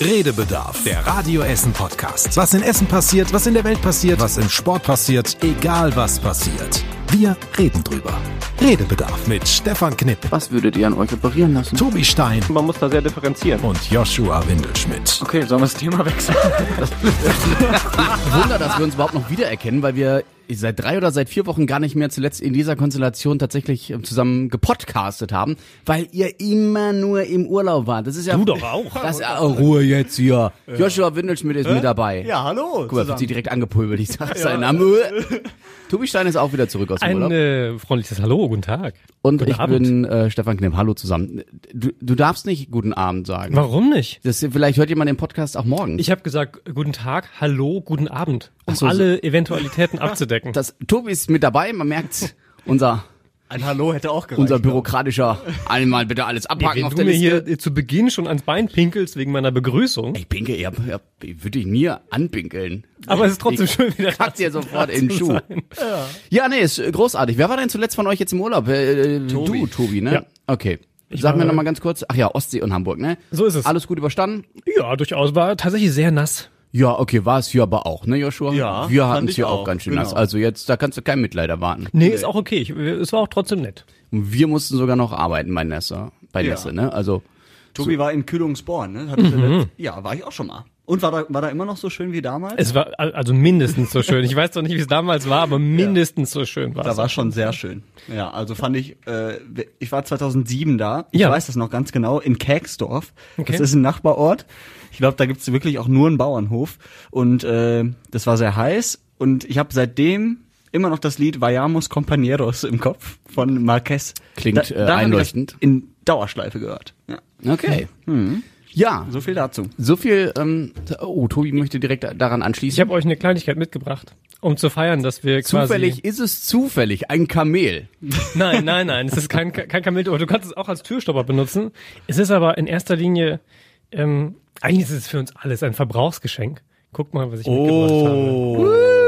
Redebedarf, der Radio Essen Podcast. Was in Essen passiert, was in der Welt passiert, was im Sport passiert, egal was passiert. Wir reden drüber. Redebedarf mit Stefan Knipp, Was würdet ihr an euch operieren lassen? Tobi Stein Man muss da sehr differenzieren. und Joshua Windelschmidt. Okay, sollen wir das Thema wechseln? Wunder, dass wir uns überhaupt noch wiedererkennen, weil wir seit drei oder seit vier Wochen gar nicht mehr zuletzt in dieser Konstellation tatsächlich äh, zusammen gepodcastet haben, weil ihr immer nur im Urlaub wart. Das ist ja Du doch auch. Das, oh, Ruhe jetzt hier. Joshua Windelschmidt ist mit dabei. Ja, hallo. Guck mal, wird sie direkt angepulvert. Ich sag seinen Namen. Tobi Stein ist auch wieder zurück aus dem Ein Urlaub. äh, freundliches Hallo, guten Tag. Und guten ich Abend. bin äh, Stefan Knipp. Hallo zusammen. Du, du darfst nicht guten Abend sagen. Warum nicht? Das, vielleicht hört jemand den Podcast auch morgen. Ich habe gesagt, guten Tag, hallo, guten Abend, um so, alle Eventualitäten abzudecken. das, Tobi ist mit dabei, man merkt, unser, Ein Hallo hätte auch gereicht. unser bürokratischer, einmal bitte alles abpacken Wenn auf du der mir Liste. hier äh, zu Beginn schon ans Bein pinkelst wegen meiner Begrüßung, Ich pinke, ich, hab, ich, hab, ich würde dich nie anpinkeln. aber es ist trotzdem ich schön wieder Kack dir sofort in den Schuh. sein. Ja, nee, ist äh, großartig. Wer war denn zuletzt von euch jetzt im Urlaub? Äh, Du, Tobi, ne? Ja. Okay. Sag war- mir noch mal ganz kurz. Ach ja, Ostsee und Hamburg, ne? So ist es. Alles gut überstanden? Ja, durchaus war tatsächlich sehr nass. Ja, okay, war es hier aber auch, ne, Joshua? Ja, Wir hatten es hier auch auch, ganz schön genau. nass. Also jetzt, da kannst du kein Mitleid erwarten. Nee, ist auch okay. Ich, es war auch trotzdem nett. Und wir mussten sogar noch arbeiten bei Nessa. Bei Ja. Nesse, ne? Also, Tobi war in Kühlungsborn, ne? Mhm. Ja, war ich auch schon mal. Und war da, war da immer noch so schön wie damals? Es war al- also mindestens so schön. Ich weiß doch nicht, wie es damals war, aber mindestens so schön war da es. war schon sehr schön. Ja, also fand ich, äh, ich war 2007 da. Ich Ja. weiß das noch ganz genau, in Käksdorf. Okay. Das ist ein Nachbarort. Ich glaube, da gibt's wirklich auch nur einen Bauernhof. Und äh, das war sehr heiß. Und ich habe seitdem immer noch das Lied Vayamos Compañeros im Kopf von Marquez. Klingt, da, äh, da einleuchtend. das In Dauerschleife gehört. Ja. okay. Ja, So viel dazu. so viel, ähm, oh, Tobi möchte direkt daran anschließen. Ich habe euch eine Kleinigkeit mitgebracht, um zu feiern, dass wir quasi Zufällig ist es zufällig ein Kamel. Nein, nein, nein, es ist kein, kein Kamel, aber du kannst es auch als Türstopper benutzen. Es ist aber in erster Linie, ähm, eigentlich ist es für uns alles ein Verbrauchsgeschenk. Guck mal, was ich mitgebracht habe.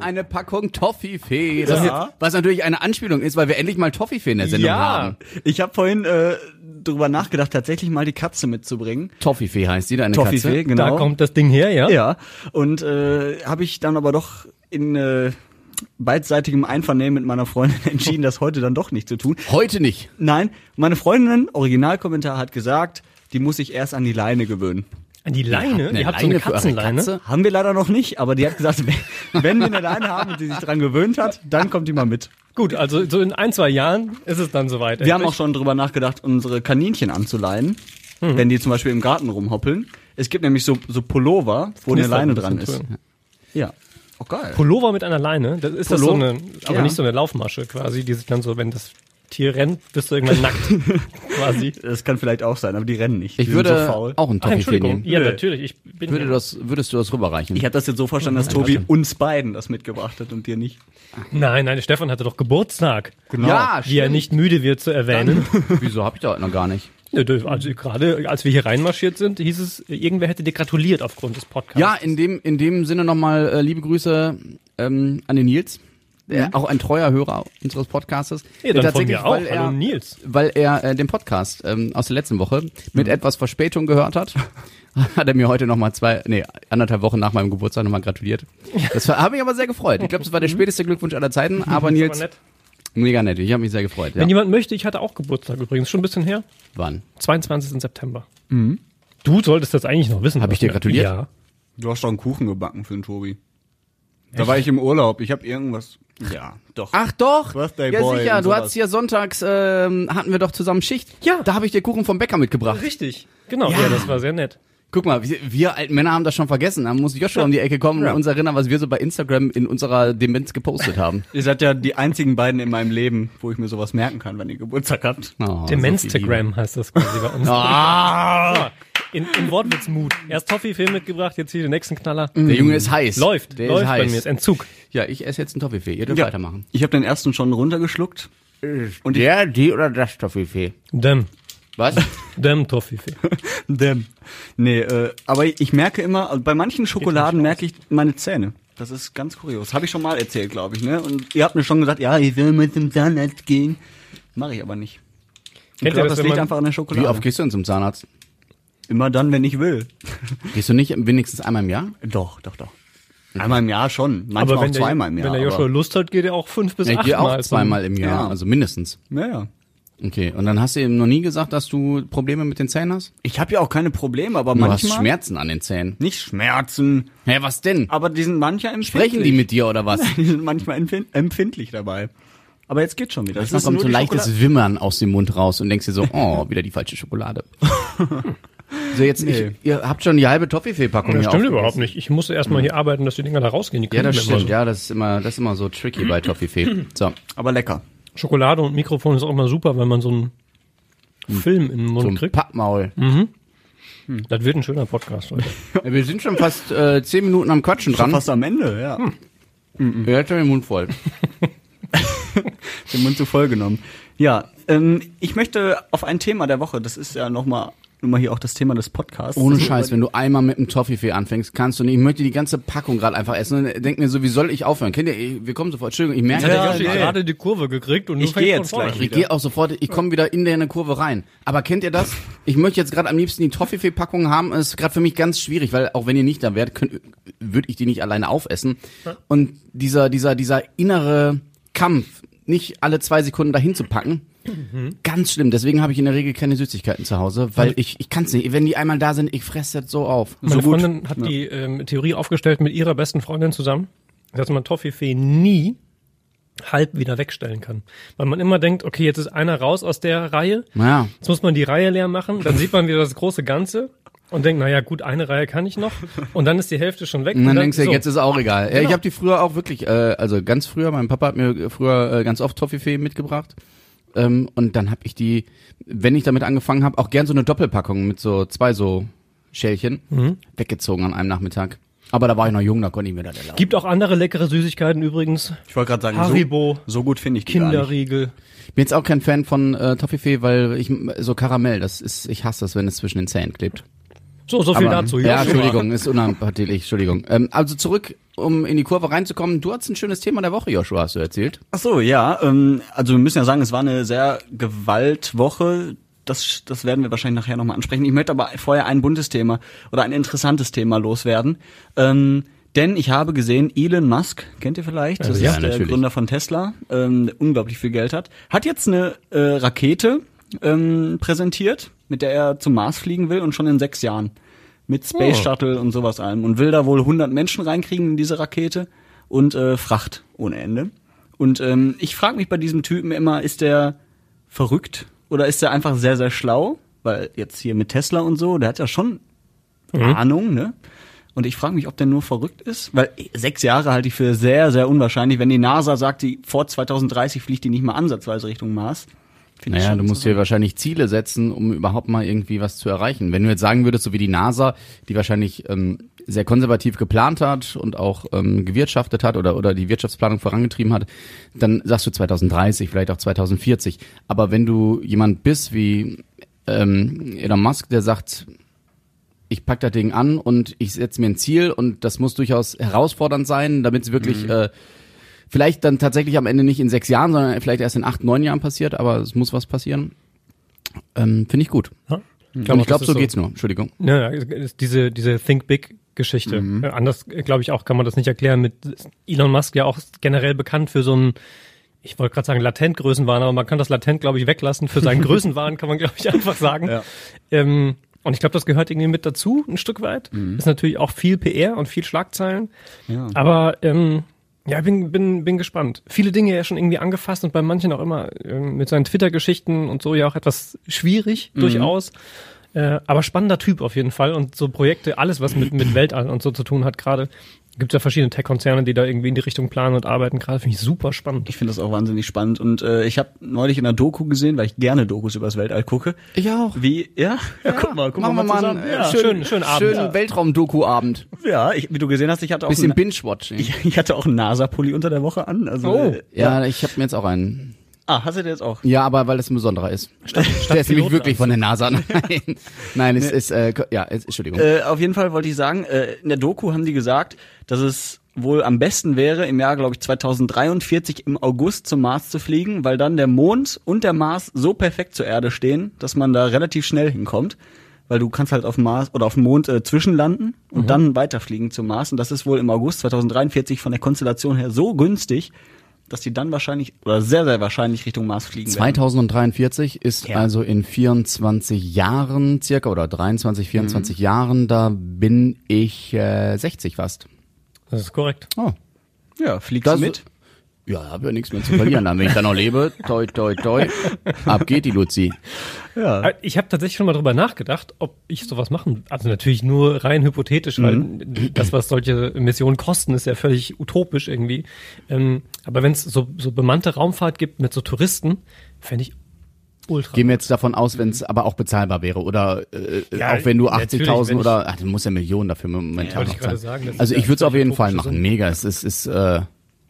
Eine Packung Toffifee. Das Ja. ist- Was natürlich eine Anspielung ist, weil wir endlich mal Toffifee in der Sendung Ja. haben. Ich habe vorhin äh, drüber nachgedacht, tatsächlich mal die Katze mitzubringen. Toffifee heißt die, deine Toffifee, Katze. genau. Da kommt das Ding her, ja? Ja, und äh, habe ich dann aber doch in äh, beidseitigem Einvernehmen mit meiner Freundin entschieden, das heute dann doch nicht zu tun. Heute nicht. Nein, meine Freundin, Originalkommentar, hat gesagt, die muss sich erst an die Leine gewöhnen. Die Leine? Eine Ihr habt so eine Katzenleine? Katze? Haben wir leider noch nicht, aber die hat gesagt, wenn, wir eine Leine haben und sie sich dran gewöhnt hat, dann kommt die mal mit. Gut, also so in ein, zwei Jahren ist es dann soweit. Wir haben auch Endlich. schon drüber nachgedacht, unsere Kaninchen anzuleihen, wenn die zum Beispiel im Garten rumhoppeln. Es gibt nämlich so, so Pullover, wo eine Leine ein dran ist. drin. Ja. Oh, geil. Pullover mit einer Leine, das ist das so eine, aber Ja. nicht so eine Laufmasche quasi, die sich dann so, wenn das Tier rennt, bist du irgendwann nackt quasi. Das kann vielleicht auch sein, aber die rennen nicht. Ich die würde sind so faul. auch einen Ah, Toffifee Entschuldigung. nehmen. Ja, Nö. natürlich. Ich bin Würde das, würdest du das rüberreichen? Ich habe das jetzt so verstanden, dass Tobi uns beiden das mitgebracht hat und dir nicht. Nein, nein, der Stefan hatte doch Geburtstag. Genau. Ja, Wie er nicht müde wird zu erwähnen. Wieso hab ich da noch gar nicht? Also gerade als wir hier reinmarschiert sind, hieß es, irgendwer hätte dir gratuliert aufgrund des Podcasts. Ja, in dem, in dem Sinne nochmal äh, liebe Grüße ähm, an den Nils. Der, Auch ein treuer Hörer unseres Podcastes. ja dann von mir auch. weil Hallo er, Nils. weil er äh, den Podcast ähm, aus der letzten Woche mit etwas Verspätung gehört hat, hat er mir heute nochmal zwei, nee, anderthalb Wochen nach meinem Geburtstag nochmal gratuliert. Das war- hat mich aber sehr gefreut. Ich glaube, das war der späteste Glückwunsch aller Zeiten, aber Das ist Nils, aber nett. mega nett. Ich habe mich sehr gefreut. Ja. Wenn jemand möchte, ich hatte auch Geburtstag übrigens, schon ein bisschen her. Wann? 22. September. Du solltest das eigentlich noch wissen. Hab ich dir gratuliert? Ja. Du hast doch einen Kuchen gebacken für den Tobi. Da war ich im Urlaub. Ich habe irgendwas. Ja, doch. Ach doch, Birthday ja Boy sicher, du sowas. hattest hier sonntags, ähm, hatten wir doch zusammen Schicht. Ja. Da habe ich dir Kuchen vom Bäcker mitgebracht. Richtig. Genau, ja. das war sehr nett. Guck mal, wir, wir alten Männer haben das schon vergessen. Da muss Joshua um die Ecke kommen Ja. und uns erinnern, was wir so bei Instagram in unserer Demenz gepostet haben. Ihr seid ja die einzigen beiden in meinem Leben, wo ich mir sowas merken kann, wenn ihr Geburtstag habt. Oh, so viel Liebe. Demenstagram heißt das quasi bei uns. Ah, In, in Wortwitzmut. Erst Toffee-Film mitgebracht, jetzt hier den nächsten Knaller. der Junge ist heiß. Läuft, der läuft ist heiß. bei mir, ist Entzug. Ja, ich esse jetzt einen Toffifee. Ihr dürft weitermachen. Ich habe den ersten schon runtergeschluckt. Und der, die oder das Toffifee? Dem, Was? dem Toffee-Film. Dem. Nee, äh, aber ich merke immer, also bei manchen Schokoladen merke ich meine Zähne. Das ist ganz kurios. Habe ich schon mal erzählt, glaube ich, ne? Und ihr habt mir schon gesagt, ja, ich will mit dem Zahnarzt gehen. Mache ich aber nicht. Ich Kennt ihr glaube, das, das wenn liegt man- einfach an der Wie Schokolade. oft gehst du denn zum Zahnarzt? Immer dann, wenn ich will. Gehst du nicht wenigstens einmal im Jahr? Doch, doch, doch. Einmal im Jahr schon. Manchmal Aber auch der, zweimal im Jahr. wenn der Joshua aber- Lust hat, geht er auch fünf bis Ja, ich acht gehe auch zweimal im Jahr, Ja. also mindestens. ja, ja. Okay, und dann hast du ihm noch nie gesagt, dass du Probleme mit den Zähnen hast? Ich habe ja auch keine Probleme, aber Du hast manchmal Schmerzen an den Zähnen. nicht Schmerzen, Hä, was denn? aber die sind manchmal empfindlich. Sprechen die mit dir oder was? Die sind manchmal empfind empfindlich dabei. Aber jetzt geht's schon wieder. Das Da kommt so die leichtes Schokolade. Wimmern aus dem Mund raus und denkst dir so, oh, wieder die falsche Schokolade. so, jetzt, Nee. ich, ihr habt schon die halbe Toffifee-Packung Das stimmt überhaupt nicht. Ich musste erstmal hier arbeiten, dass die Dinger da rausgehen. Die Ja, das stimmt. so. Ja, das ist immer, das ist immer so tricky bei Toffifee. So, Aber lecker. Schokolade und Mikrofon ist auch immer super, wenn man so einen Film in den Mund so ein kriegt. Pappmaul. Das wird ein schöner Podcast heute. Ja, wir sind schon fast äh, zehn Minuten am Quatschen Schon dran. fast am Ende, ja. Er hat schon den Mund voll. Den Mund zu voll genommen. Ja, ähm, ich möchte auf ein Thema der Woche, das ist ja nochmal nun mal hier auch das Thema des Podcasts. Ohne Scheiß, wenn du einmal mit einem Toffifee anfängst, kannst du nicht. Ich möchte die ganze Packung gerade einfach essen und denk mir so, wie soll ich aufhören? Kennt ihr, wir kommen sofort, Entschuldigung, ich merke, Ja, nee. gerade die Kurve gekriegt und Ich fängst geh von jetzt vorne gleich. Ich gehe auch sofort, ich komme wieder in deine Kurve rein. Aber kennt ihr das? Ich möchte jetzt gerade am liebsten die Toffifee-Packung haben. Das ist gerade für mich ganz schwierig, weil auch wenn ihr nicht da wärt, würde ich die nicht alleine aufessen. Und dieser, dieser, dieser innere Kampf, nicht alle zwei Sekunden dahin zu packen, ganz schlimm. Deswegen habe ich in der Regel keine Süßigkeiten zu Hause, weil ich, ich kann es nicht. Wenn die einmal da sind, ich fresse das so auf. Meine So gut. Freundin hat die ähm, Theorie aufgestellt mit ihrer besten Freundin zusammen, dass man Toffifee nie halb wieder wegstellen kann. Weil man immer denkt, okay, jetzt ist einer raus aus der Reihe, Naja, jetzt muss man die Reihe leer machen, dann sieht man wieder das große Ganze und denkt, naja gut, eine Reihe kann ich noch und dann ist die Hälfte schon weg. Und dann denkst du, so. jetzt ist auch egal. Ja, ich Genau. habe die früher auch wirklich, äh, also ganz früher, mein Papa hat mir früher äh, ganz oft Toffifee mitgebracht. Ähm, und dann habe ich die, wenn ich damit angefangen habe, auch gern so eine Doppelpackung mit so zwei so Schälchen Mhm. weggezogen an einem Nachmittag. Aber da war ich noch jung, da konnte ich mir das erlauben. Gibt auch andere leckere Süßigkeiten übrigens. Ich wollte gerade sagen, Haribo, so, so gut finde ich die. Kinderriegel. Ich bin jetzt auch kein Fan von äh, Toffifee, weil ich so Karamell, das ist, ich hasse das, wenn es zwischen den Zähnen klebt. So, so viel Aber- dazu. Ja, Joshua. Entschuldigung, ist unanpathetisch, Entschuldigung. Ähm, also zurück, um in die Kurve reinzukommen. Du hattest ein schönes Thema der Woche, Joshua, hast du erzählt. Ach so, ja. Ähm, also wir müssen ja sagen, es war eine sehr Gewaltwoche. Das, das werden wir wahrscheinlich nachher nochmal ansprechen. Ich möchte aber vorher ein buntes Thema oder ein interessantes Thema loswerden. Ähm, denn ich habe gesehen, Elon Musk, kennt ihr vielleicht? Das ja, ist der natürlich. Gründer von Tesla, ähm, der unglaublich viel Geld hat. Hat jetzt eine äh, Rakete ähm, präsentiert, mit der er zum Mars fliegen will und schon in sechs Jahren. Mit Space Oh. Shuttle und sowas allem. Und will da wohl 100 Menschen reinkriegen in diese Rakete und äh, Fracht ohne Ende. Und ähm, ich frage mich bei diesem Typen immer, ist der verrückt oder ist der einfach sehr, sehr schlau? Weil jetzt hier mit Tesla und so, der hat ja schon Ahnung, ne? Und ich frage mich, ob der nur verrückt ist, weil sechs Jahre halte ich für sehr, sehr unwahrscheinlich. Wenn die NASA sagt, die vor 2030 fliegt die nicht mal ansatzweise Richtung Mars. Naja, du musst dir wahrscheinlich Ziele setzen, um überhaupt mal irgendwie was zu erreichen. Wenn du jetzt sagen würdest, so wie die NASA, die wahrscheinlich ähm, sehr konservativ geplant hat und auch ähm, gewirtschaftet hat oder, oder die Wirtschaftsplanung vorangetrieben hat, dann sagst du 2030, vielleicht auch 2040. Aber wenn du jemand bist wie ähm, Elon Musk, der sagt, ich pack das Ding an und ich setze mir ein Ziel und das muss durchaus herausfordernd sein, damit es wirklich äh, vielleicht dann tatsächlich am Ende nicht in sechs Jahren, sondern vielleicht erst in acht, neun Jahren passiert, aber es muss was passieren. Ähm, Finde ich gut. Ja. ich glaube, das so ist geht's nur. Entschuldigung. Ja, diese, diese Think Big Geschichte. Äh, Anders, glaube ich, auch kann man das nicht erklären mit Elon Musk ja auch generell bekannt für so ein, ich wollte gerade sagen latent Größenwahn, aber man kann das latent, glaube ich, weglassen. Für seinen Größenwahn kann man, glaube ich, einfach sagen. Ja. Ähm, und ich glaube, das gehört irgendwie mit dazu, ein Stück weit. Ist natürlich auch viel PR und viel Schlagzeilen. Ja. Aber ähm, ja, bin, bin, bin gespannt. Viele Dinge ja schon irgendwie angefasst und bei manchen auch immer ähm, mit seinen Twitter-Geschichten und so ja auch etwas schwierig durchaus. Äh, aber spannender Typ auf jeden Fall und so Projekte, alles was mit, mit Weltall und so zu tun hat gerade. Gibt ja verschiedene Tech-Konzerne, die da irgendwie in die Richtung planen und arbeiten. Gerade finde ich super spannend. Ich finde das auch wahnsinnig spannend. Und äh, ich habe neulich in einer Doku gesehen, weil ich gerne Dokus übers Weltall gucke. Ich auch. Wie, ja? Ja, guck mal, guck Machen wir mal, mal zusammen. einen ja. äh, schönen, schön- schönen Abend. schönen Ja. Weltraum-Doku-Abend. ja, ich, wie du gesehen hast, ich hatte auch Bisschen Binge-Watching. ich, ich hatte auch einen NASA-Pulli unter der Woche an. Also, Oh. äh, ja, ich habe mir jetzt auch einen. Ah, hast du den jetzt auch? Ja, aber weil das ein besonderer ist. Der ist nämlich wirklich von der NASA. Nein, Nein es ist, äh, ja, es, Entschuldigung. Äh, auf jeden Fall wollte ich sagen, äh, in der Doku haben die gesagt, dass es wohl am besten wäre, im Jahr, glaube ich, 2043 im August zum Mars zu fliegen, weil dann der Mond und der Mars so perfekt zur Erde stehen, dass man da relativ schnell hinkommt. weil du kannst halt auf dem Mars oder auf dem Mond äh, zwischenlanden und dann weiterfliegen zum Mars. Und das ist wohl im August 2043 von der Konstellation her so günstig, dass die dann wahrscheinlich oder sehr, sehr wahrscheinlich Richtung Mars fliegen werden. 2043 ist Ja. also in 24 Jahren circa oder 23, 24 Jahren, da bin ich äh, 60 fast. Das ist korrekt. Oh. Ja, fliegst Das- du mit? Ja, hab ja nichts mehr zu verlieren. Dann, wenn ich da noch lebe, toi, toi, toi, ab geht die Luzi. Ja. Äh, Ich habe tatsächlich schon mal drüber nachgedacht, ob ich sowas machen. Also natürlich nur rein hypothetisch, weil das, was solche Missionen kosten, ist ja völlig utopisch irgendwie. Ähm, aber wenn es so, so bemannte Raumfahrt gibt mit so Touristen, fände ich ultra. Gehen wir jetzt davon aus, wenn es aber auch bezahlbar wäre oder äh, Ja, auch wenn du natürlich, 80.000 wenn ich- oder ach, du musst ja Millionen dafür momentan ich noch zahlen. sagen, Also ich ja würde es auf jeden Fall machen. Mega. Es ist, ist äh,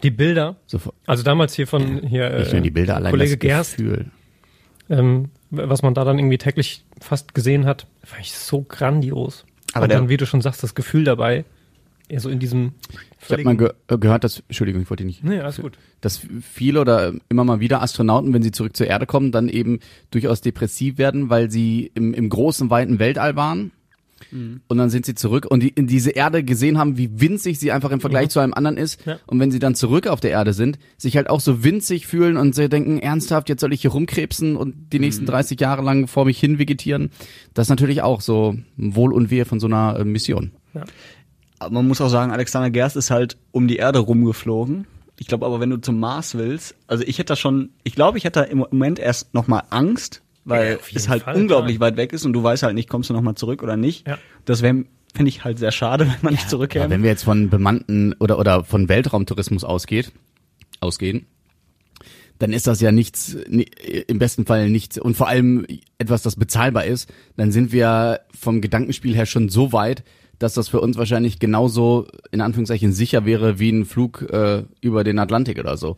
Die Bilder, sofort. also damals hier von hier äh, die Bilder, allein Kollege das Gerst, Gefühl. ähm, was man da dann irgendwie täglich fast gesehen hat, fand ich so grandios. Aber Und der- dann, wie du schon sagst, das Gefühl dabei, eher so in diesem Ich habe mal ge äh, gehört, dass Entschuldigung, ich wollte nicht Nee, alles gut. dass viele oder immer mal wieder Astronauten, wenn sie zurück zur Erde kommen, dann eben durchaus depressiv werden, weil sie im, im großen, weiten Weltall waren. Mhm. Und dann sind sie zurück und die, in diese Erde gesehen haben, wie winzig sie einfach im Vergleich zu einem anderen ist. Mhm. Ja. Und wenn sie dann zurück auf der Erde sind, sich halt auch so winzig fühlen und sie denken, ernsthaft, jetzt soll ich hier rumkrebsen und die Mhm. nächsten 30 Jahre lang vor mich hin vegetieren. Das ist natürlich auch so Wohl und Wehe von so einer äh, Mission. Aber man muss auch sagen, Alexander Gerst ist halt um die Erde rumgeflogen. Ich glaube aber, wenn du zum Mars willst, also ich hätte da schon, ich glaube, ich hätte da im Moment erst nochmal Angst, weil Ja, es halt Fall, unglaublich klar. weit weg ist und du weißt halt nicht, kommst du nochmal zurück oder nicht. Ja. Das wäre, finde ich halt sehr schade, wenn man nicht Aber zurückkäme. wenn wir jetzt von bemannten oder, oder von Weltraumtourismus ausgeht, ausgehen, dann ist das ja nichts, ni- im besten Fall nichts und vor allem etwas, das bezahlbar ist, dann sind wir vom Gedankenspiel her schon so weit, dass das für uns wahrscheinlich genauso in Anführungszeichen sicher wäre wie ein Flug äh, über den Atlantik oder so.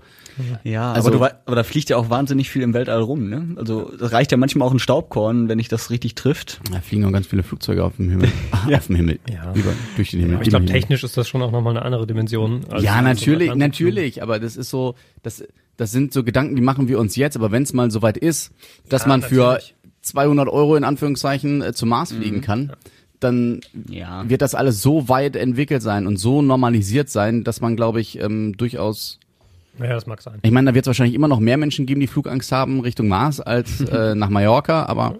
Ja, Also- aber, du, aber da fliegt ja auch wahnsinnig viel im Weltall rum, ne? Also das reicht ja manchmal auch ein Staubkorn, wenn dich das richtig trifft. Da fliegen auch ganz viele Flugzeuge auf dem Himmel, auf dem Himmel, Ja. über, durch den Himmel. Aber ich glaube, technisch ist das schon auch nochmal eine andere Dimension. als Ja, so natürlich, Atlantikflug. natürlich, aber das ist so, das, das sind so Gedanken, die machen wir uns jetzt, aber wenn es mal soweit ist, dass Ja, man für natürlich. 200 Euro in Anführungszeichen äh, zum Mars fliegen kann, dann Ja. wird das alles so weit entwickelt sein und so normalisiert sein, dass man, glaube ich, ähm, durchaus, Ja, das mag sein. ich meine, da wird es wahrscheinlich immer noch mehr Menschen geben, die Flugangst haben Richtung Mars als äh, nach Mallorca, aber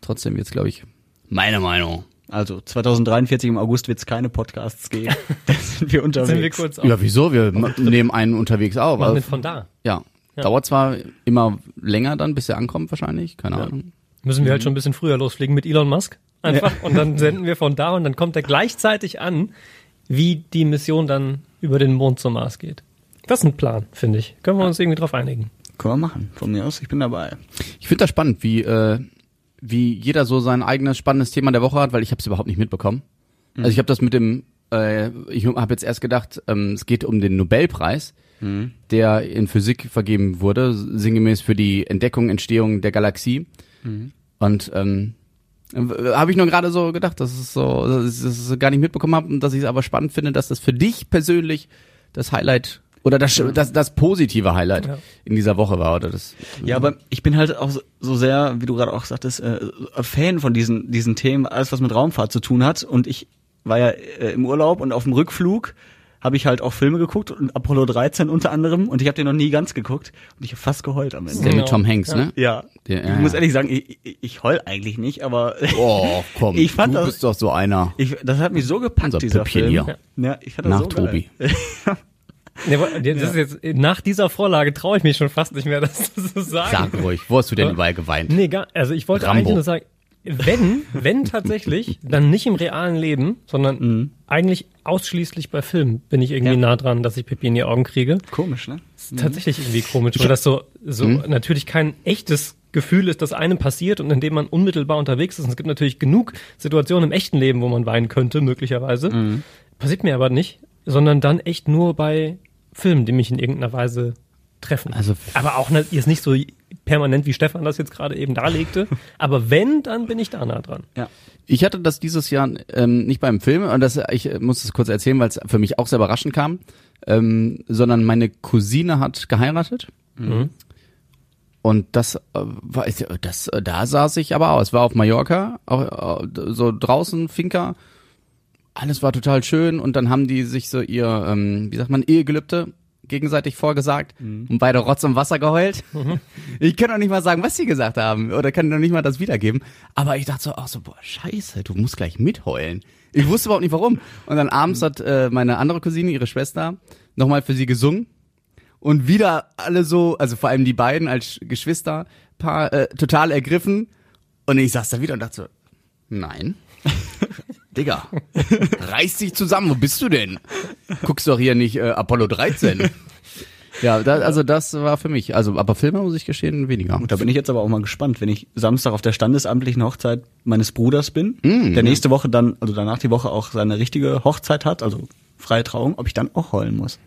trotzdem jetzt, glaube ich, meine Meinung. Also 2043 im August wird es keine Podcasts geben. da sind wir unterwegs. Sind wir kurz auf, Ja, wieso? Wir nehmen einen unterwegs auf. machen wir von da. Ja. Ja. Dauert zwar immer länger dann, bis er ankommt wahrscheinlich, keine Ahnung. Müssen wir halt schon ein bisschen früher losfliegen mit Elon Musk. Einfach. Und dann senden wir von da und dann kommt er gleichzeitig an, wie die Mission dann über den Mond zum Mars geht. Das ist ein Plan, finde ich. Können wir uns irgendwie drauf einigen. Können wir machen. Von mir aus, ich bin dabei. Ich finde das spannend, wie, äh, wie jeder so sein eigenes spannendes Thema der Woche hat, weil ich habe es überhaupt nicht mitbekommen. Also ich habe das mit dem, äh, ich habe jetzt erst gedacht, ähm, es geht um den Nobelpreis, der in Physik vergeben wurde, sinngemäß für die Entdeckung, Entstehung der Galaxie. Und ähm, habe ich nur gerade so gedacht, dass es so, dass ich das gar nicht mitbekommen habe und dass ich es aber spannend finde, dass das für dich persönlich das Highlight oder das, das, das positive Highlight Ja. in dieser Woche war oder das. Ja, aber ich bin halt auch so- so sehr, wie du gerade auch sagtest, äh, Fan von diesen, diesen Themen, alles was mit Raumfahrt zu tun hat. Und ich war ja äh, im Urlaub und auf dem Rückflug habe ich halt auch Filme geguckt und Apollo 13 unter anderem und ich habe den noch nie ganz geguckt und ich habe fast geheult am Der Ende. Genau. mit Tom Hanks, ne? Ja, Der- ja, ich muss ja. ehrlich sagen, ich, ich, ich heul eigentlich nicht, aber Oh, komm, Ich fand du das- bist doch so einer. ich, das hat mich so gepackt, Unser dieser Püppchen Film. hier. Ja, ich fand das Nach so. Tobi. Nee, das ist jetzt, nach dieser Vorlage traue ich mich schon fast nicht mehr, das zu sagen. Sag ruhig, wo hast du denn überall geweint? Nee, gar, also ich wollte Rambo. eigentlich nur sagen, wenn, wenn tatsächlich, dann nicht im realen Leben, sondern eigentlich ausschließlich bei Filmen bin ich irgendwie Ja. nah dran, dass ich Pipi in die Augen kriege. Komisch, ne? Ist tatsächlich irgendwie komisch, weil das so, so natürlich kein echtes Gefühl ist, das einem passiert und in dem man unmittelbar unterwegs ist. Und es gibt natürlich genug Situationen im echten Leben, wo man weinen könnte, möglicherweise. Passiert mir aber nicht, sondern dann echt nur bei Filmen, die mich in irgendeiner Weise treffen. Also- aber auch nicht, jetzt nicht so permanent, wie Stefan das jetzt gerade eben darlegte. aber wenn, dann bin ich da nah dran. Ja. Ich hatte das dieses Jahr ähm, nicht beim Film, und das, ich äh, muss das kurz erzählen, weil es für mich auch sehr überraschend kam, ähm, sondern meine Cousine hat geheiratet. und das äh, war, das, äh, da saß ich aber aus. War auf Mallorca, auch, so draußen, Finca. Alles war total schön und dann haben die sich so ihr, ähm, wie sagt man, Ehegelübde gegenseitig vorgesagt und beide Rotz im Wasser geheult. Ich kann doch nicht mal sagen, was sie gesagt haben oder kann doch nicht mal das wiedergeben. Aber ich dachte so, ach so, boah, scheiße, du musst gleich mitheulen. Ich wusste überhaupt nicht warum. Und dann abends hat äh, meine andere Cousine, ihre Schwester, nochmal für sie gesungen. Und wieder alle so, also vor allem die beiden als Geschwisterpaar, äh, total ergriffen. Und ich saß da wieder und dachte so, nein. Digga, reiß dich zusammen, wo bist du denn? Guckst doch hier nicht äh, Apollo 13. Ja, da, also das war für mich. Also, aber Filme muss ich gestehen, weniger. Da bin ich jetzt aber auch mal gespannt, wenn ich Samstag auf der standesamtlichen Hochzeit meines Bruders bin, der nächste Woche dann, also danach die Woche auch seine richtige Hochzeit hat, also freie Trauung, ob ich dann auch heulen muss.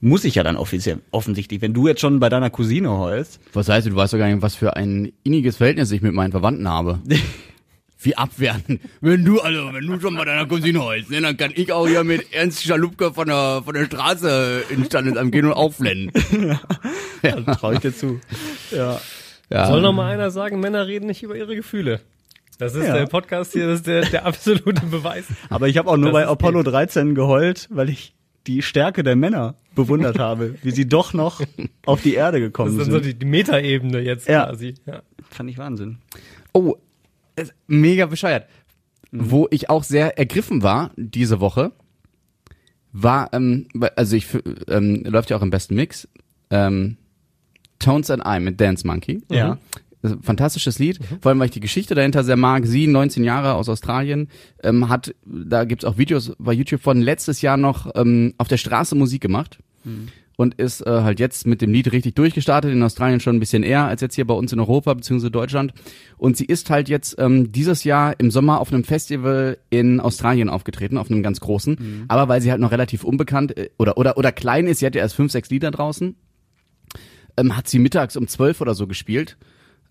Muss ich ja dann offiziell, offensichtlich. Wenn du jetzt schon bei deiner Cousine heulst, Was heißt, du weißt doch gar nicht, was für ein inniges Verhältnis ich mit meinen Verwandten habe. Wie abwerten. Wenn du, also, wenn du schon bei deiner Cousine heulst, ne, dann kann ich auch hier mit Ernst Schalupke von der, von der Straße in Standesamt gehen und auflennen. traue ich dir zu. Ja. Ja. Soll noch mal einer sagen, Männer reden nicht über ihre Gefühle. Das ist Ja. der Podcast hier, das ist der, der absolute Beweis. Aber ich habe auch nur Das bei Apollo 13 geheult, weil ich die Stärke der Männer bewundert habe, wie sie doch noch auf die Erde Das gekommen ist dann so sind. die, die Metaebene jetzt Ja. quasi. Ja. Fand ich Wahnsinn. Oh, mega bescheuert. Wo ich auch sehr ergriffen war diese Woche, war, ähm, also ich, ähm, läuft ja auch im besten Mix, ähm, Tones and I mit Dance Monkey. Ja. Ein fantastisches Lied, vor allem weil ich die Geschichte dahinter sehr mag. Sie, 19 Jahre aus Australien, ähm, hat, da gibt's auch Videos bei YouTube von letztes Jahr noch ähm, auf der Straße Musik gemacht und ist äh, halt jetzt mit dem Lied richtig durchgestartet, in Australien schon ein bisschen eher als jetzt hier bei uns in Europa bzw. Deutschland. Und sie ist halt jetzt ähm, dieses Jahr im Sommer auf einem Festival in Australien aufgetreten, auf einem ganz großen. Aber weil sie halt noch relativ unbekannt äh, oder, oder, oder klein ist, sie hat ja erst fünf, sechs Lieder draußen, ähm, hat sie mittags um zwölf oder so gespielt.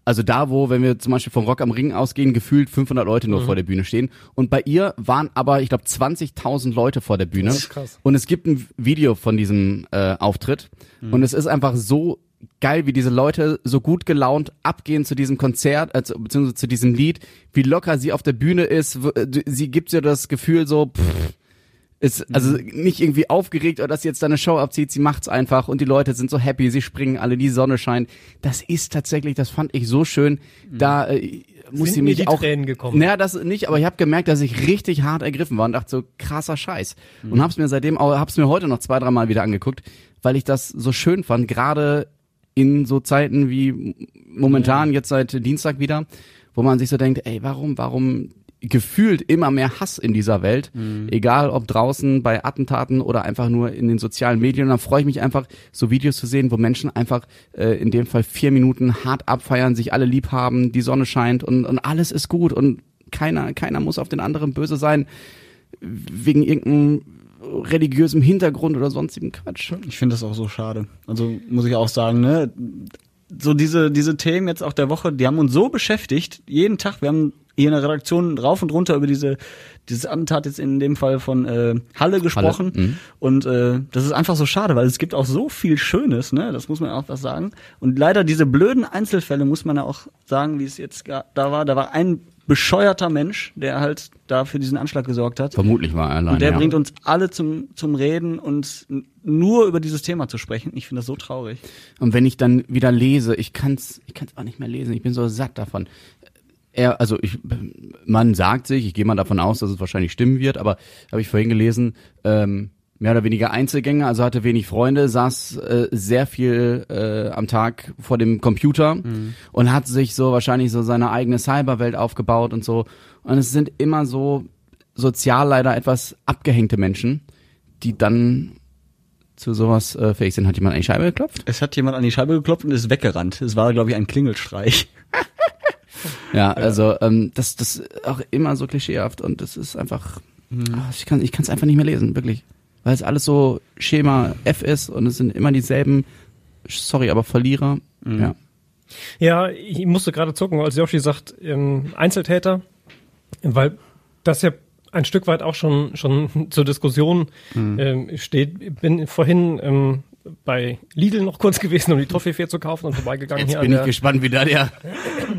Also da, wo, wenn wir zum Beispiel vom Rock am Ring ausgehen, gefühlt 500 Leute nur vor der Bühne stehen. Und bei ihr waren aber, ich glaube, 20.000 Leute vor der Bühne. Das ist krass. Und es gibt ein Video von diesem äh, Auftritt. Und es ist einfach so geil, wie diese Leute so gut gelaunt abgehen zu diesem Konzert, also, beziehungsweise zu diesem Lied, wie locker sie auf der Bühne ist. Äh, Sie gibt dir das Gefühl so, pff, ist also nicht irgendwie aufgeregt oder dass sie jetzt da eine Show abzieht, sie macht's einfach und die Leute sind so happy, sie springen alle, die Sonne scheint. Das ist tatsächlich, das fand ich so schön. Da äh, muss sie mir mich die auch Tränen gekommen? Naja, das nicht, aber ich habe gemerkt, dass ich richtig hart ergriffen war und dachte so krasser Scheiß. Und hab's mir seitdem auch hab's mir heute noch zwei, dreimal wieder angeguckt, weil ich das so schön fand, gerade in so Zeiten wie momentan jetzt seit Dienstag wieder, wo man sich so denkt, ey, warum, warum gefühlt immer mehr Hass in dieser Welt, egal ob draußen bei Attentaten oder einfach nur in den sozialen Medien. Und dann freue ich mich einfach, so Videos zu sehen, wo Menschen einfach äh, in dem Fall vier Minuten hart abfeiern, sich alle lieb haben, die Sonne scheint und, und alles ist gut und keiner, keiner muss auf den anderen böse sein wegen irgendeinem religiösem Hintergrund oder sonstigen Quatsch. Ich finde das auch so schade. Also muss ich auch sagen, ne? So diese, diese Themen jetzt auch der Woche, die haben uns so beschäftigt, jeden Tag. Wir haben hier in der Redaktion rauf und runter über diese, dieses Attentat jetzt in dem Fall von äh, Halle gesprochen. mhm. Und äh, das ist einfach so schade, weil es gibt auch so viel Schönes, ne? Das muss man auch was sagen. Und leider diese blöden Einzelfälle muss man ja auch sagen, wie es jetzt da war. Da war ein bescheuerter Mensch, der halt da für diesen Anschlag gesorgt hat. Vermutlich war er allein. Und der ja. bringt uns alle zum, zum Reden und nur über dieses Thema zu sprechen. Ich finde das so traurig. Und wenn ich dann wieder lese, ich kann's, ich kann's auch nicht mehr lesen. Ich bin so satt davon. Er, also ich, man sagt sich, ich gehe mal davon aus, dass es wahrscheinlich stimmen wird, aber habe ich vorhin gelesen, ähm, mehr oder weniger Einzelgänger, also hatte wenig Freunde, saß äh, sehr viel äh, am Tag vor dem Computer und hat sich so wahrscheinlich so seine eigene Cyberwelt aufgebaut und so. Und es sind immer so sozial leider etwas abgehängte Menschen, die dann zu sowas äh, fähig sind. Hat jemand an die Scheibe geklopft? Es hat jemand an die Scheibe geklopft und ist weggerannt. Es war, glaube ich, ein Klingelstreich. Ja, also ähm, das das ist auch immer so klischeehaft und das ist einfach ich kann ich kann es einfach nicht mehr lesen, wirklich, weil es alles so Schema F ist und es sind immer dieselben sorry, aber Verlierer. Ja. Ja, ich musste gerade zucken, als Yoshi sagt, ähm, Einzeltäter, weil das ja ein Stück weit auch schon schon zur Diskussion ähm, steht. Bin vorhin ähm, bei Lidl noch kurz gewesen, um die Toffifee zu kaufen und vorbeigegangen Jetzt hier bin ich der, gespannt, wie da der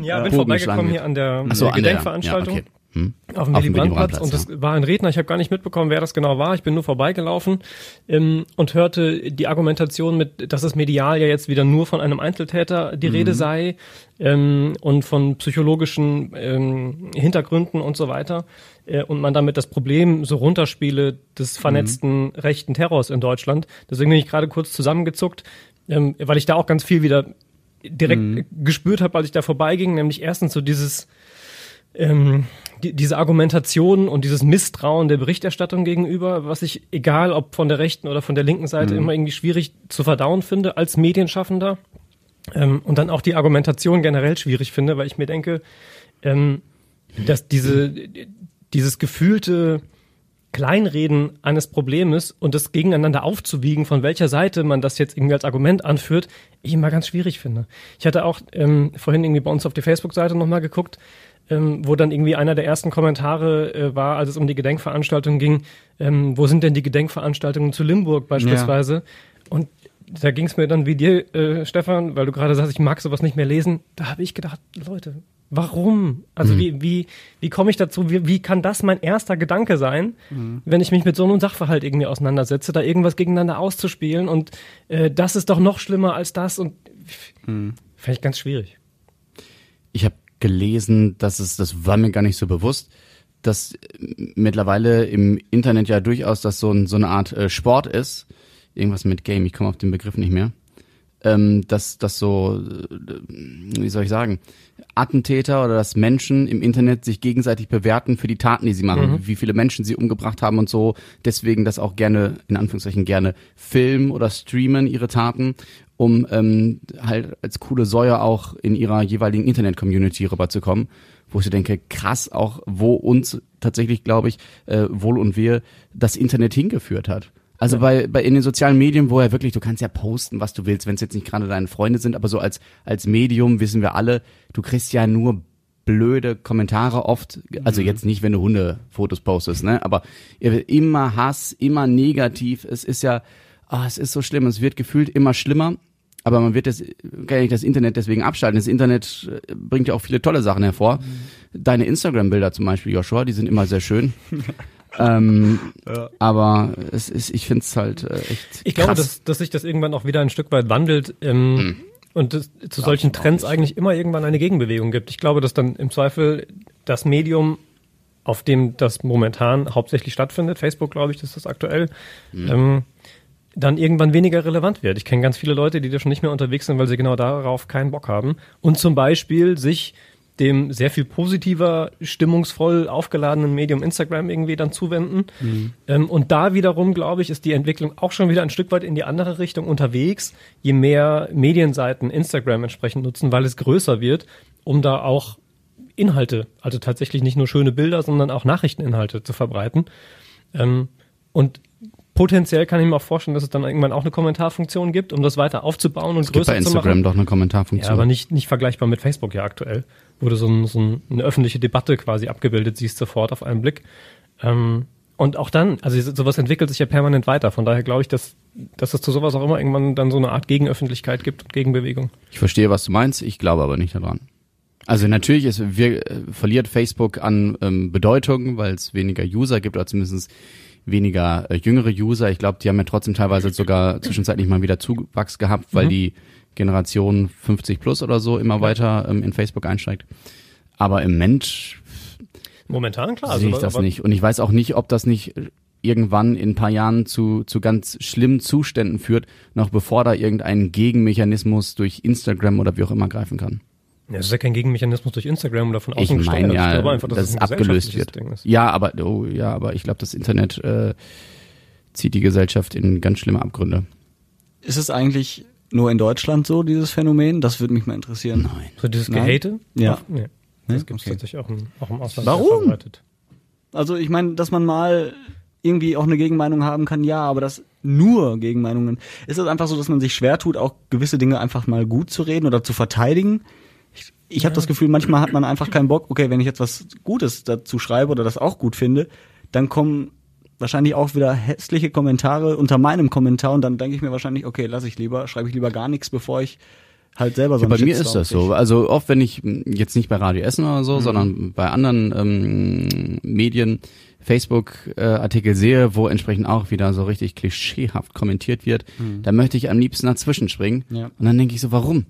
ja, bin vorbeigekommen hier an der, Ach so, der an der- Gedenkveranstaltung. ja, okay. Hm. Auf dem Willy dem Brandt Platz Willy-Brandt-Platz, und das ja. war ein Redner, ich habe gar nicht mitbekommen, wer das genau war. Ich bin nur vorbeigelaufen ähm, und hörte die Argumentation mit, dass es medial ja jetzt wieder nur von einem Einzeltäter die Mhm. Rede sei ähm, und von psychologischen ähm, Hintergründen und so weiter äh, und man damit das Problem so runterspiele des vernetzten rechten Terrors in Deutschland. Deswegen bin ich gerade kurz zusammengezuckt, ähm, weil ich da auch ganz viel wieder direkt gespürt habe, als ich da vorbeiging, nämlich erstens so dieses ähm, die, diese Argumentation und dieses Misstrauen der Berichterstattung gegenüber, was ich, egal ob von der rechten oder von der linken Seite, immer irgendwie schwierig zu verdauen finde als Medienschaffender. Ähm, und dann auch die Argumentation generell schwierig finde, weil ich mir denke, ähm, dass diese, dieses gefühlte Kleinreden eines Problems und das gegeneinander aufzuwiegen, von welcher Seite man das jetzt irgendwie als Argument anführt, ich immer ganz schwierig finde. Ich hatte auch ähm, vorhin irgendwie bei uns auf die Facebook-Seite nochmal geguckt, ähm, wo dann irgendwie einer der ersten Kommentare äh, war, als es um die Gedenkveranstaltung ging, ähm, wo sind denn die Gedenkveranstaltungen zu Limburg beispielsweise? Und da ging es mir dann wie dir, äh, Stefan, weil du gerade sagst, ich mag sowas nicht mehr lesen. Da habe ich gedacht, Leute, warum? Also wie, wie, wie komme ich dazu? Wie, wie kann das mein erster Gedanke sein, wenn ich mich mit so einem Sachverhalt irgendwie auseinandersetze, da irgendwas gegeneinander auszuspielen und äh, das ist doch noch schlimmer als das und fand ich ganz schwierig. ich habe gelesen, dass es, das war mir gar nicht so bewusst, dass äh, mittlerweile im Internet ja durchaus das so, ein, so eine Art äh, Sport ist. Irgendwas mit Game, ich komme auf den Begriff nicht mehr. Ähm, dass das so, äh, wie soll ich sagen, Attentäter oder dass Menschen im Internet sich gegenseitig bewerten für die Taten, die sie machen, wie viele Menschen sie umgebracht haben und so. Deswegen das auch gerne, in Anführungszeichen gerne filmen oder streamen, ihre Taten, um ähm, halt als coole Säue auch in ihrer jeweiligen Internet-Community rüberzukommen. Wo ich so denke, krass auch, wo uns tatsächlich, glaube ich, äh, wohl und wehe das Internet hingeführt hat. Also bei, bei in den sozialen Medien, wo ja wirklich, du kannst ja posten, was du willst, wenn es jetzt nicht gerade deine Freunde sind, aber so als, als Medium wissen wir alle, du kriegst ja nur blöde Kommentare oft, also jetzt nicht, wenn du Hundefotos postest, ne, aber immer Hass, immer negativ, es ist ja, ah, es ist so schlimm, es wird gefühlt immer schlimmer, aber man wird das, kann ja nicht das Internet deswegen abschalten. Das Internet äh, bringt ja auch viele tolle Sachen hervor. Deine Instagram-Bilder zum Beispiel, Joshua, die sind immer sehr schön. ähm, Aber es ist, ich finde es halt äh, echt Ich glaube, krass. dass, dass sich das irgendwann auch wieder ein Stück weit wandelt ähm, und es zu solchen Trends eigentlich immer irgendwann eine Gegenbewegung gibt. Ich glaube, dass dann im Zweifel das Medium, auf dem das momentan hauptsächlich stattfindet, Facebook glaube ich, das ist das aktuell, ähm, dann irgendwann weniger relevant wird. Ich kenne ganz viele Leute, die da schon nicht mehr unterwegs sind, weil sie genau darauf keinen Bock haben und zum Beispiel sich dem sehr viel positiver, stimmungsvoll aufgeladenen Medium Instagram irgendwie dann zuwenden. Ähm, und da wiederum, glaube ich, ist die Entwicklung auch schon wieder ein Stück weit in die andere Richtung unterwegs, je mehr Medienseiten Instagram entsprechend nutzen, weil es größer wird, um da auch Inhalte, also tatsächlich nicht nur schöne Bilder, sondern auch Nachrichteninhalte zu verbreiten. Ähm, und potenziell kann ich mir auch vorstellen, dass es dann irgendwann auch eine Kommentarfunktion gibt, um das weiter aufzubauen und es gibt größer bei zu machen. Instagram doch eine Kommentarfunktion. Ja, aber nicht, nicht vergleichbar mit Facebook ja aktuell, wo du so, ein, so ein, eine öffentliche Debatte quasi abgebildet siehst sofort auf einen Blick. Ähm, und auch dann, also sowas entwickelt sich ja permanent weiter. Von daher glaube ich, dass, dass es zu sowas auch immer irgendwann dann so eine Art Gegenöffentlichkeit gibt und Gegenbewegung. Ich verstehe, was du meinst, ich glaube aber nicht daran. Also natürlich ist, wir, äh, verliert Facebook an ähm, Bedeutung, weil es weniger User gibt oder zumindest weniger äh, jüngere User. Ich glaube, die haben ja trotzdem teilweise sogar zwischenzeitlich mal wieder Zuwachs gehabt, weil Mhm. die Generation 50 plus oder so immer weiter ähm, in Facebook einsteigt. Aber im Moment Momentan klar. sehe ich also, das aber- nicht. Und ich weiß auch nicht, ob das nicht irgendwann in ein paar Jahren zu, zu ganz schlimmen Zuständen führt, noch bevor da irgendein Gegenmechanismus durch Instagram oder wie auch immer greifen kann. Ja, das ist ja kein Gegenmechanismus durch Instagram oder von Ich außen meine gesteuert. ja, ich glaube einfach, dass, dass es ein abgelöst wird. Ding ist. Ja, aber oh, ja, aber ich glaube, das Internet äh, zieht die Gesellschaft in ganz schlimme Abgründe. Ist es eigentlich nur in Deutschland so, dieses Phänomen? Das würde mich mal interessieren. Nein. So dieses Nein? Gehate? Ja. Nee. Nee? Das gibt es Okay. tatsächlich auch im, auch im Ausland Warum? Also ich meine, dass man mal irgendwie auch eine Gegenmeinung haben kann, ja, aber das nur Gegenmeinungen. Ist es einfach so, dass man sich schwer tut, auch gewisse Dinge einfach mal gut zu reden oder zu verteidigen? Ich, ich habe das Gefühl, manchmal hat man einfach keinen Bock, okay, wenn ich jetzt was Gutes dazu schreibe oder das auch gut finde, dann kommen wahrscheinlich auch wieder hässliche Kommentare unter meinem Kommentar und dann denke ich mir wahrscheinlich, okay, lass ich lieber, schreibe ich lieber gar nichts, bevor ich halt selber so Ja, bei mir ist das so. Also oft, wenn ich jetzt nicht bei Radio Essen oder Mhm. so, sondern bei anderen ähm, Medien Facebook-Artikel sehe, wo entsprechend auch wieder so richtig klischeehaft kommentiert wird, da möchte ich am liebsten dazwischen springen. Mhm. Ja. Und dann denke ich so, warum?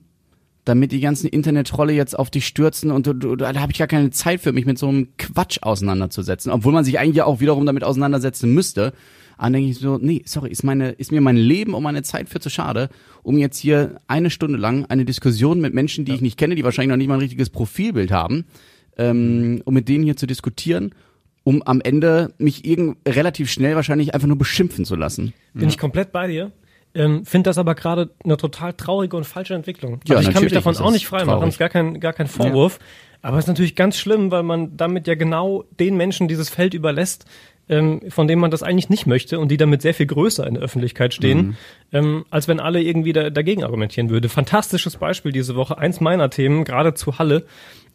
Damit die ganzen Internet-Trolle jetzt auf dich stürzen und du, du, da habe ich gar keine Zeit für mich mit so einem Quatsch auseinanderzusetzen, obwohl man sich eigentlich ja auch wiederum damit auseinandersetzen müsste. Aber dann denke ich so, nee, sorry, ist meine, ist mir mein Leben und meine Zeit für zu schade, um jetzt hier eine Stunde lang eine Diskussion mit Menschen, die ich nicht kenne, die wahrscheinlich noch nicht mal ein richtiges Profilbild haben, ähm, um mit denen hier zu diskutieren, um am Ende mich irgend relativ schnell wahrscheinlich einfach nur beschimpfen zu lassen. Bin ich komplett bei dir. Ähm, Finde das aber gerade eine total traurige und falsche Entwicklung. Ja, also ich kann mich davon auch das nicht freimachen, traurig. ist gar kein, gar kein Vorwurf. Aber es ist natürlich ganz schlimm, weil man damit ja genau den Menschen dieses Feld überlässt, ähm, von denen man das eigentlich nicht möchte und die damit sehr viel größer in der Öffentlichkeit stehen, Mhm. ähm, als wenn alle irgendwie da, dagegen argumentieren würde. Fantastisches Beispiel diese Woche, eins meiner Themen, gerade zu Halle.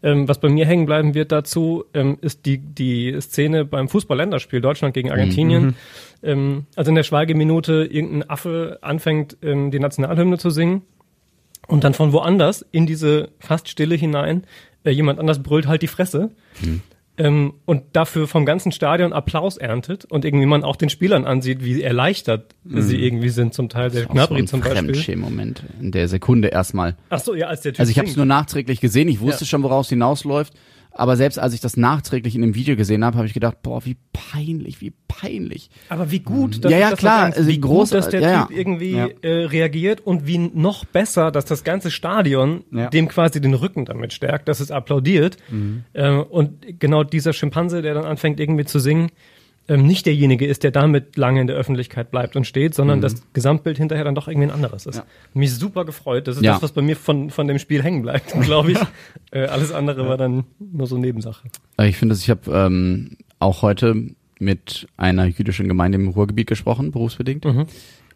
Ähm, was bei mir hängen bleiben wird dazu, ähm, ist die, die Szene beim Fußball-Länderspiel Deutschland gegen Argentinien. Ähm, also in der Schweigeminute irgendein Affe anfängt, ähm, die Nationalhymne zu singen und dann von woanders in diese fast Stille hinein äh, jemand anders brüllt halt die Fresse. Ähm, und dafür vom ganzen Stadion Applaus erntet und irgendwie man auch den Spielern ansieht, wie erleichtert sie irgendwie sind, zum Teil der Auch so zum Beispiel. Fremdschämen-Moment in der Sekunde erstmal. Ach so, ja, als der Typ Also ich habe es nur nachträglich gesehen. Ich wusste Ja. schon, woraus es hinausläuft. Aber selbst als ich das nachträglich in dem Video gesehen habe, habe ich gedacht, boah, wie peinlich, wie peinlich. Aber wie gut, Ja, ja, das klar, also wie groß- gut, dass der ja. Typ irgendwie Ja. äh, reagiert und wie noch besser, dass das ganze Stadion Ja. dem quasi den Rücken damit stärkt, dass es applaudiert. Mhm. Äh, und genau dieser Schimpanse, der dann anfängt irgendwie zu singen, ähm, nicht derjenige ist, der damit lange in der Öffentlichkeit bleibt und steht, sondern Mhm. das Gesamtbild hinterher dann doch irgendwie ein anderes ist. Ja. Mich super gefreut. Das ist Ja. das, was bei mir von, von dem Spiel hängen bleibt, glaube ich. äh, alles andere war dann nur so Nebensache. Aber Ich finde, dass ich habe ähm, auch heute mit einer jüdischen Gemeinde im Ruhrgebiet gesprochen, berufsbedingt. Mhm.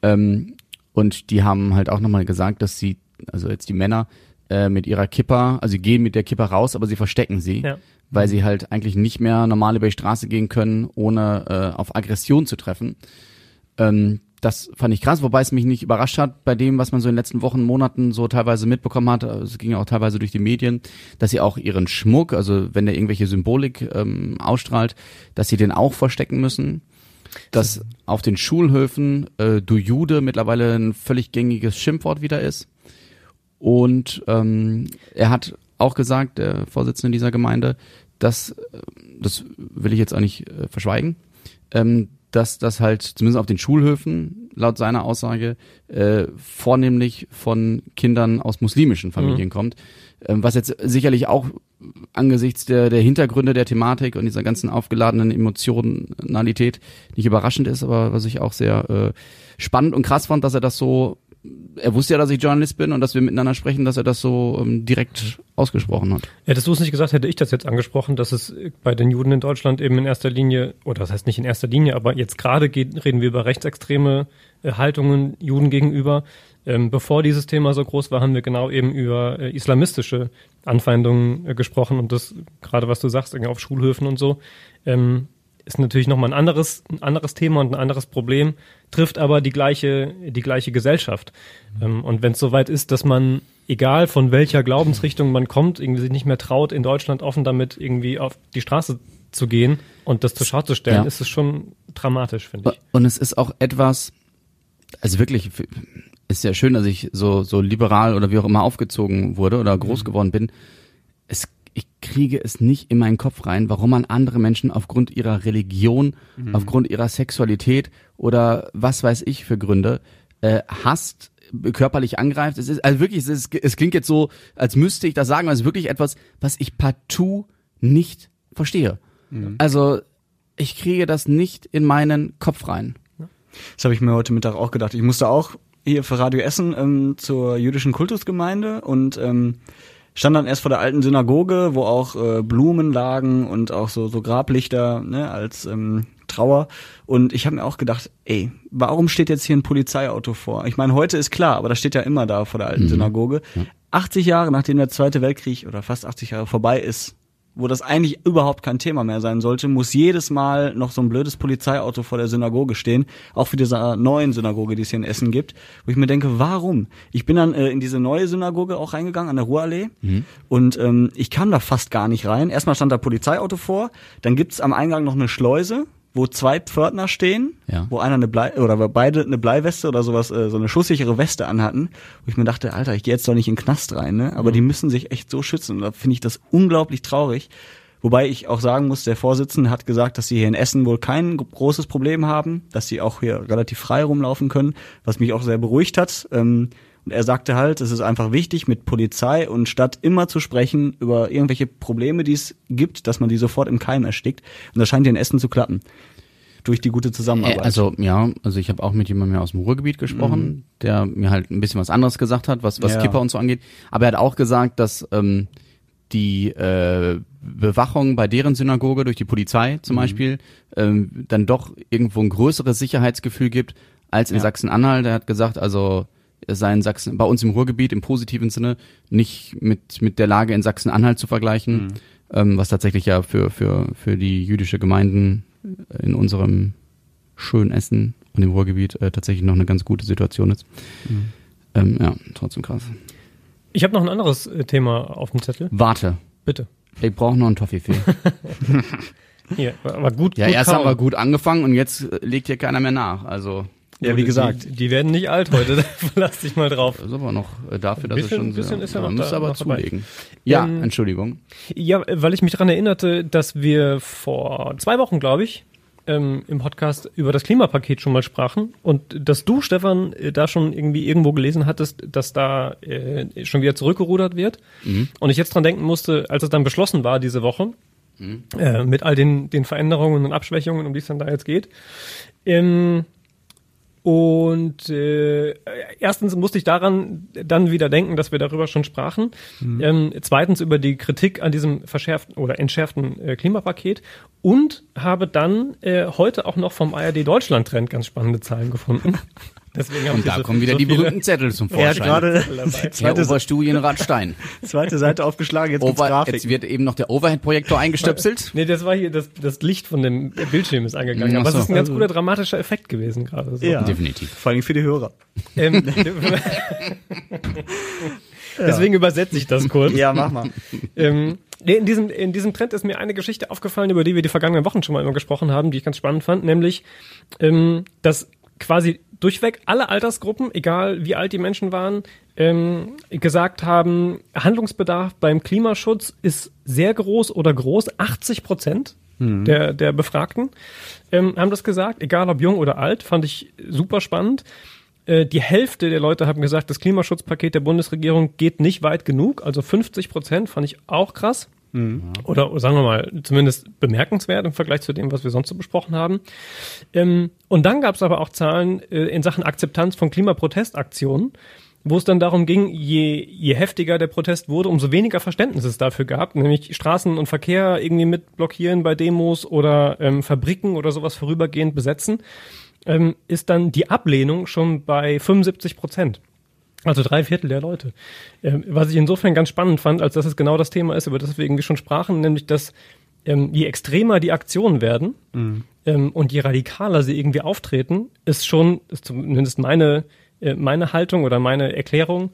Ähm, und die haben halt auch nochmal gesagt, dass sie, also jetzt die Männer, äh, mit ihrer Kippa, also sie gehen mit der Kippa raus, aber sie verstecken sie, Ja. Weil sie halt eigentlich nicht mehr normal über die Straße gehen können, ohne äh, auf Aggression zu treffen. Ähm, das fand ich krass, wobei es mich nicht überrascht hat bei dem, was man so in den letzten Wochen, Monaten so teilweise mitbekommen hat. Also Es ging ja auch teilweise durch die Medien, dass sie auch ihren Schmuck, also wenn der irgendwelche Symbolik ähm, ausstrahlt, dass sie den auch verstecken müssen. Dass auf den Schulhöfen äh, du Jude mittlerweile ein völlig gängiges Schimpfwort wieder ist. Und ähm, er hat auch gesagt, der Vorsitzende dieser Gemeinde, dass, äh, das will ich jetzt auch nicht äh, verschweigen, ähm, dass das halt zumindest auf den Schulhöfen laut seiner Aussage äh, vornehmlich von Kindern aus muslimischen Familien kommt, ähm, was jetzt sicherlich auch angesichts der, der Hintergründe der Thematik und dieser ganzen aufgeladenen Emotionalität nicht überraschend ist, aber was ich auch sehr äh, spannend und krass fand, dass er das so er wusste ja, dass ich Journalist bin und dass wir miteinander sprechen, dass er das so ähm, direkt ausgesprochen hat. Hättest du es nicht gesagt, hätte ich das jetzt angesprochen, dass es bei den Juden in Deutschland eben in erster Linie, oder das heißt nicht in erster Linie, aber jetzt gerade geht, reden wir über rechtsextreme äh, Haltungen Juden gegenüber. Ähm, bevor dieses Thema so groß war, haben wir genau eben über äh, islamistische Anfeindungen äh, gesprochen und das, gerade was du sagst, irgendwie auf Schulhöfen und so, ähm, ist natürlich nochmal ein anderes, ein anderes Thema und ein anderes Problem, trifft aber die gleiche, die gleiche Gesellschaft. Ähm, und wenn es soweit ist, dass man, egal von welcher Glaubensrichtung man kommt, irgendwie sich nicht mehr traut, in Deutschland offen damit irgendwie auf die Straße zu gehen und das zur Schau zu stellen, Ja. ist es schon dramatisch, finde ich. Und es ist auch etwas, also wirklich, ist ja schön, dass ich so, so liberal oder wie auch immer aufgezogen wurde oder groß geworden bin. Es, ich kriege es nicht in meinen Kopf rein, warum man andere Menschen aufgrund ihrer Religion, aufgrund ihrer Sexualität oder was weiß ich für Gründe äh, hasst, körperlich angreift. Es ist also wirklich, es, ist, es klingt jetzt so, als müsste ich das sagen, aber es ist wirklich etwas, was ich partout nicht verstehe. Also ich kriege das nicht in meinen Kopf rein. Das habe ich mir heute Mittag auch gedacht. Ich musste auch hier für Radio Essen ähm, zur jüdischen Kultusgemeinde und ähm, stand dann erst vor der alten Synagoge, wo auch äh, Blumen lagen und auch so, so Grablichter ne, als ähm, Trauer. Und ich habe mir auch gedacht, ey, warum steht jetzt hier ein Polizeiauto vor? Ich meine, heute ist klar, aber das steht ja immer da vor der alten Synagoge. 80 Jahre nachdem der Zweite Weltkrieg oder fast 80 Jahre vorbei ist, wo das eigentlich überhaupt kein Thema mehr sein sollte, muss jedes Mal noch so ein blödes Polizeiauto vor der Synagoge stehen, auch für diese neuen Synagoge, die es hier in Essen gibt, wo ich mir denke, warum? Ich bin dann äh, in diese neue Synagoge auch reingegangen an der Ruhrallee und ähm, ich kam da fast gar nicht rein. Erstmal stand da Polizeiauto vor, dann gibt's am Eingang noch eine Schleuse, wo zwei Pförtner stehen, Ja. wo einer eine Blei oder wo beide eine Bleiweste oder sowas, äh, so eine schusssichere Weste anhatten, wo ich mir dachte, Alter, ich gehe jetzt doch nicht in den Knast rein, ne? Aber die müssen sich echt so schützen. Und da finde ich das unglaublich traurig. Wobei ich auch sagen muss, der Vorsitzende hat gesagt, dass sie hier in Essen wohl kein großes Problem haben, dass sie auch hier relativ frei rumlaufen können, was mich auch sehr beruhigt hat. Ähm, er sagte halt, es ist einfach wichtig, mit Polizei und Stadt immer zu sprechen über irgendwelche Probleme, die es gibt, dass man die sofort im Keim erstickt. Und das scheint hier in Essen zu klappen. Durch die gute Zusammenarbeit. Äh, also ja, also ich habe auch mit jemandem aus dem Ruhrgebiet gesprochen, der mir halt ein bisschen was anderes gesagt hat, was, was Ja. Kipper und so angeht. Aber er hat auch gesagt, dass ähm, die äh, Bewachung bei deren Synagoge durch die Polizei zum Beispiel ähm, dann doch irgendwo ein größeres Sicherheitsgefühl gibt als in Ja. Sachsen-Anhalt. Er hat gesagt, also sei in Sachsen, bei uns im Ruhrgebiet im positiven Sinne nicht mit mit der Lage in Sachsen-Anhalt zu vergleichen, ähm, was tatsächlich ja für für für die jüdische Gemeinden in unserem schönen Essen und im Ruhrgebiet äh, tatsächlich noch eine ganz gute Situation ist. Ähm, ja, trotzdem krass. Ich habe noch ein anderes äh, Thema auf dem Zettel. Warte, Bitte. ich brauche noch einen Toffifee. Hier, aber gut. ja, gut erst kauen. haben wir gut angefangen und jetzt äh, legt hier keiner mehr nach. Also ja, wie gesagt, Die, die werden nicht alt heute, da verlass dich mal drauf. das ist aber noch äh, dafür, dass Bisschen- es schon bisschen ist ja noch man muss da- aber noch dabei. zulegen. Ja, Ähm, Entschuldigung. Ja, weil ich mich daran erinnerte, dass wir vor zwei Wochen, glaube ich, ähm, im Podcast über das Klimapaket schon mal sprachen und dass du, Stefan, äh, da schon irgendwie irgendwo gelesen hattest, dass da äh, schon wieder zurückgerudert wird. Und ich jetzt dran denken musste, als es dann beschlossen war diese Woche, äh, mit all den, den Veränderungen und Abschwächungen, um die es dann da jetzt geht. Ähm, und äh, erstens musste ich daran dann wieder denken, dass wir darüber schon sprachen. Ähm, zweitens über die Kritik an diesem verschärften oder entschärften äh, Klimapaket und habe dann äh, heute auch noch vom ARD Deutschland Trend ganz spannende Zahlen gefunden. Deswegen Und da so- kommen wieder so die berühmten Zettel zum er hat Vorschein. gerade zweite, Oberstudienrat Stein. zweite Seite aufgeschlagen, jetzt Over, Grafik. jetzt wird eben noch der Overhead-Projektor eingestöpselt. Nee, das war hier, das, das Licht von dem Bildschirm ist angegangen. Ach Aber es so. ist ein ganz guter dramatischer Effekt gewesen gerade. So. Ja. Definitiv. Vor allem für die Hörer. Ähm, Deswegen übersetze ich das kurz. Ja, mach mal. Ähm, nee, in, diesem, in diesem Trend ist mir eine Geschichte aufgefallen, über die wir die vergangenen Wochen schon mal immer gesprochen haben, die ich ganz spannend fand, nämlich, ähm, dass quasi durchweg alle Altersgruppen, egal wie alt die Menschen waren, ähm, gesagt haben, Handlungsbedarf beim Klimaschutz ist sehr groß oder groß. 80 Prozent der, der Befragten ähm, haben das gesagt, egal ob jung oder alt, fand ich super spannend. Äh, Die Hälfte der Leute haben gesagt, das Klimaschutzpaket der Bundesregierung geht nicht weit genug. Also 50 Prozent fand ich auch krass. Oder sagen wir mal, zumindest bemerkenswert im Vergleich zu dem, was wir sonst so besprochen haben. Ähm, und dann gab es aber auch Zahlen äh, in Sachen Akzeptanz von Klimaprotestaktionen, wo es dann darum ging, je, je heftiger der Protest wurde, umso weniger Verständnis es dafür gab, nämlich Straßen und Verkehr irgendwie mit blockieren bei Demos oder ähm, Fabriken oder sowas vorübergehend besetzen, ähm, ist dann die Ablehnung schon bei 75 Prozent. Also drei Viertel der Leute. Ähm, was ich insofern ganz spannend fand, als dass es genau das Thema ist, über das wir irgendwie schon sprachen, nämlich dass ähm, je extremer die Aktionen werden ähm, und je radikaler sie irgendwie auftreten, ist schon, ist zumindest meine, äh, meine Haltung oder meine Erklärung,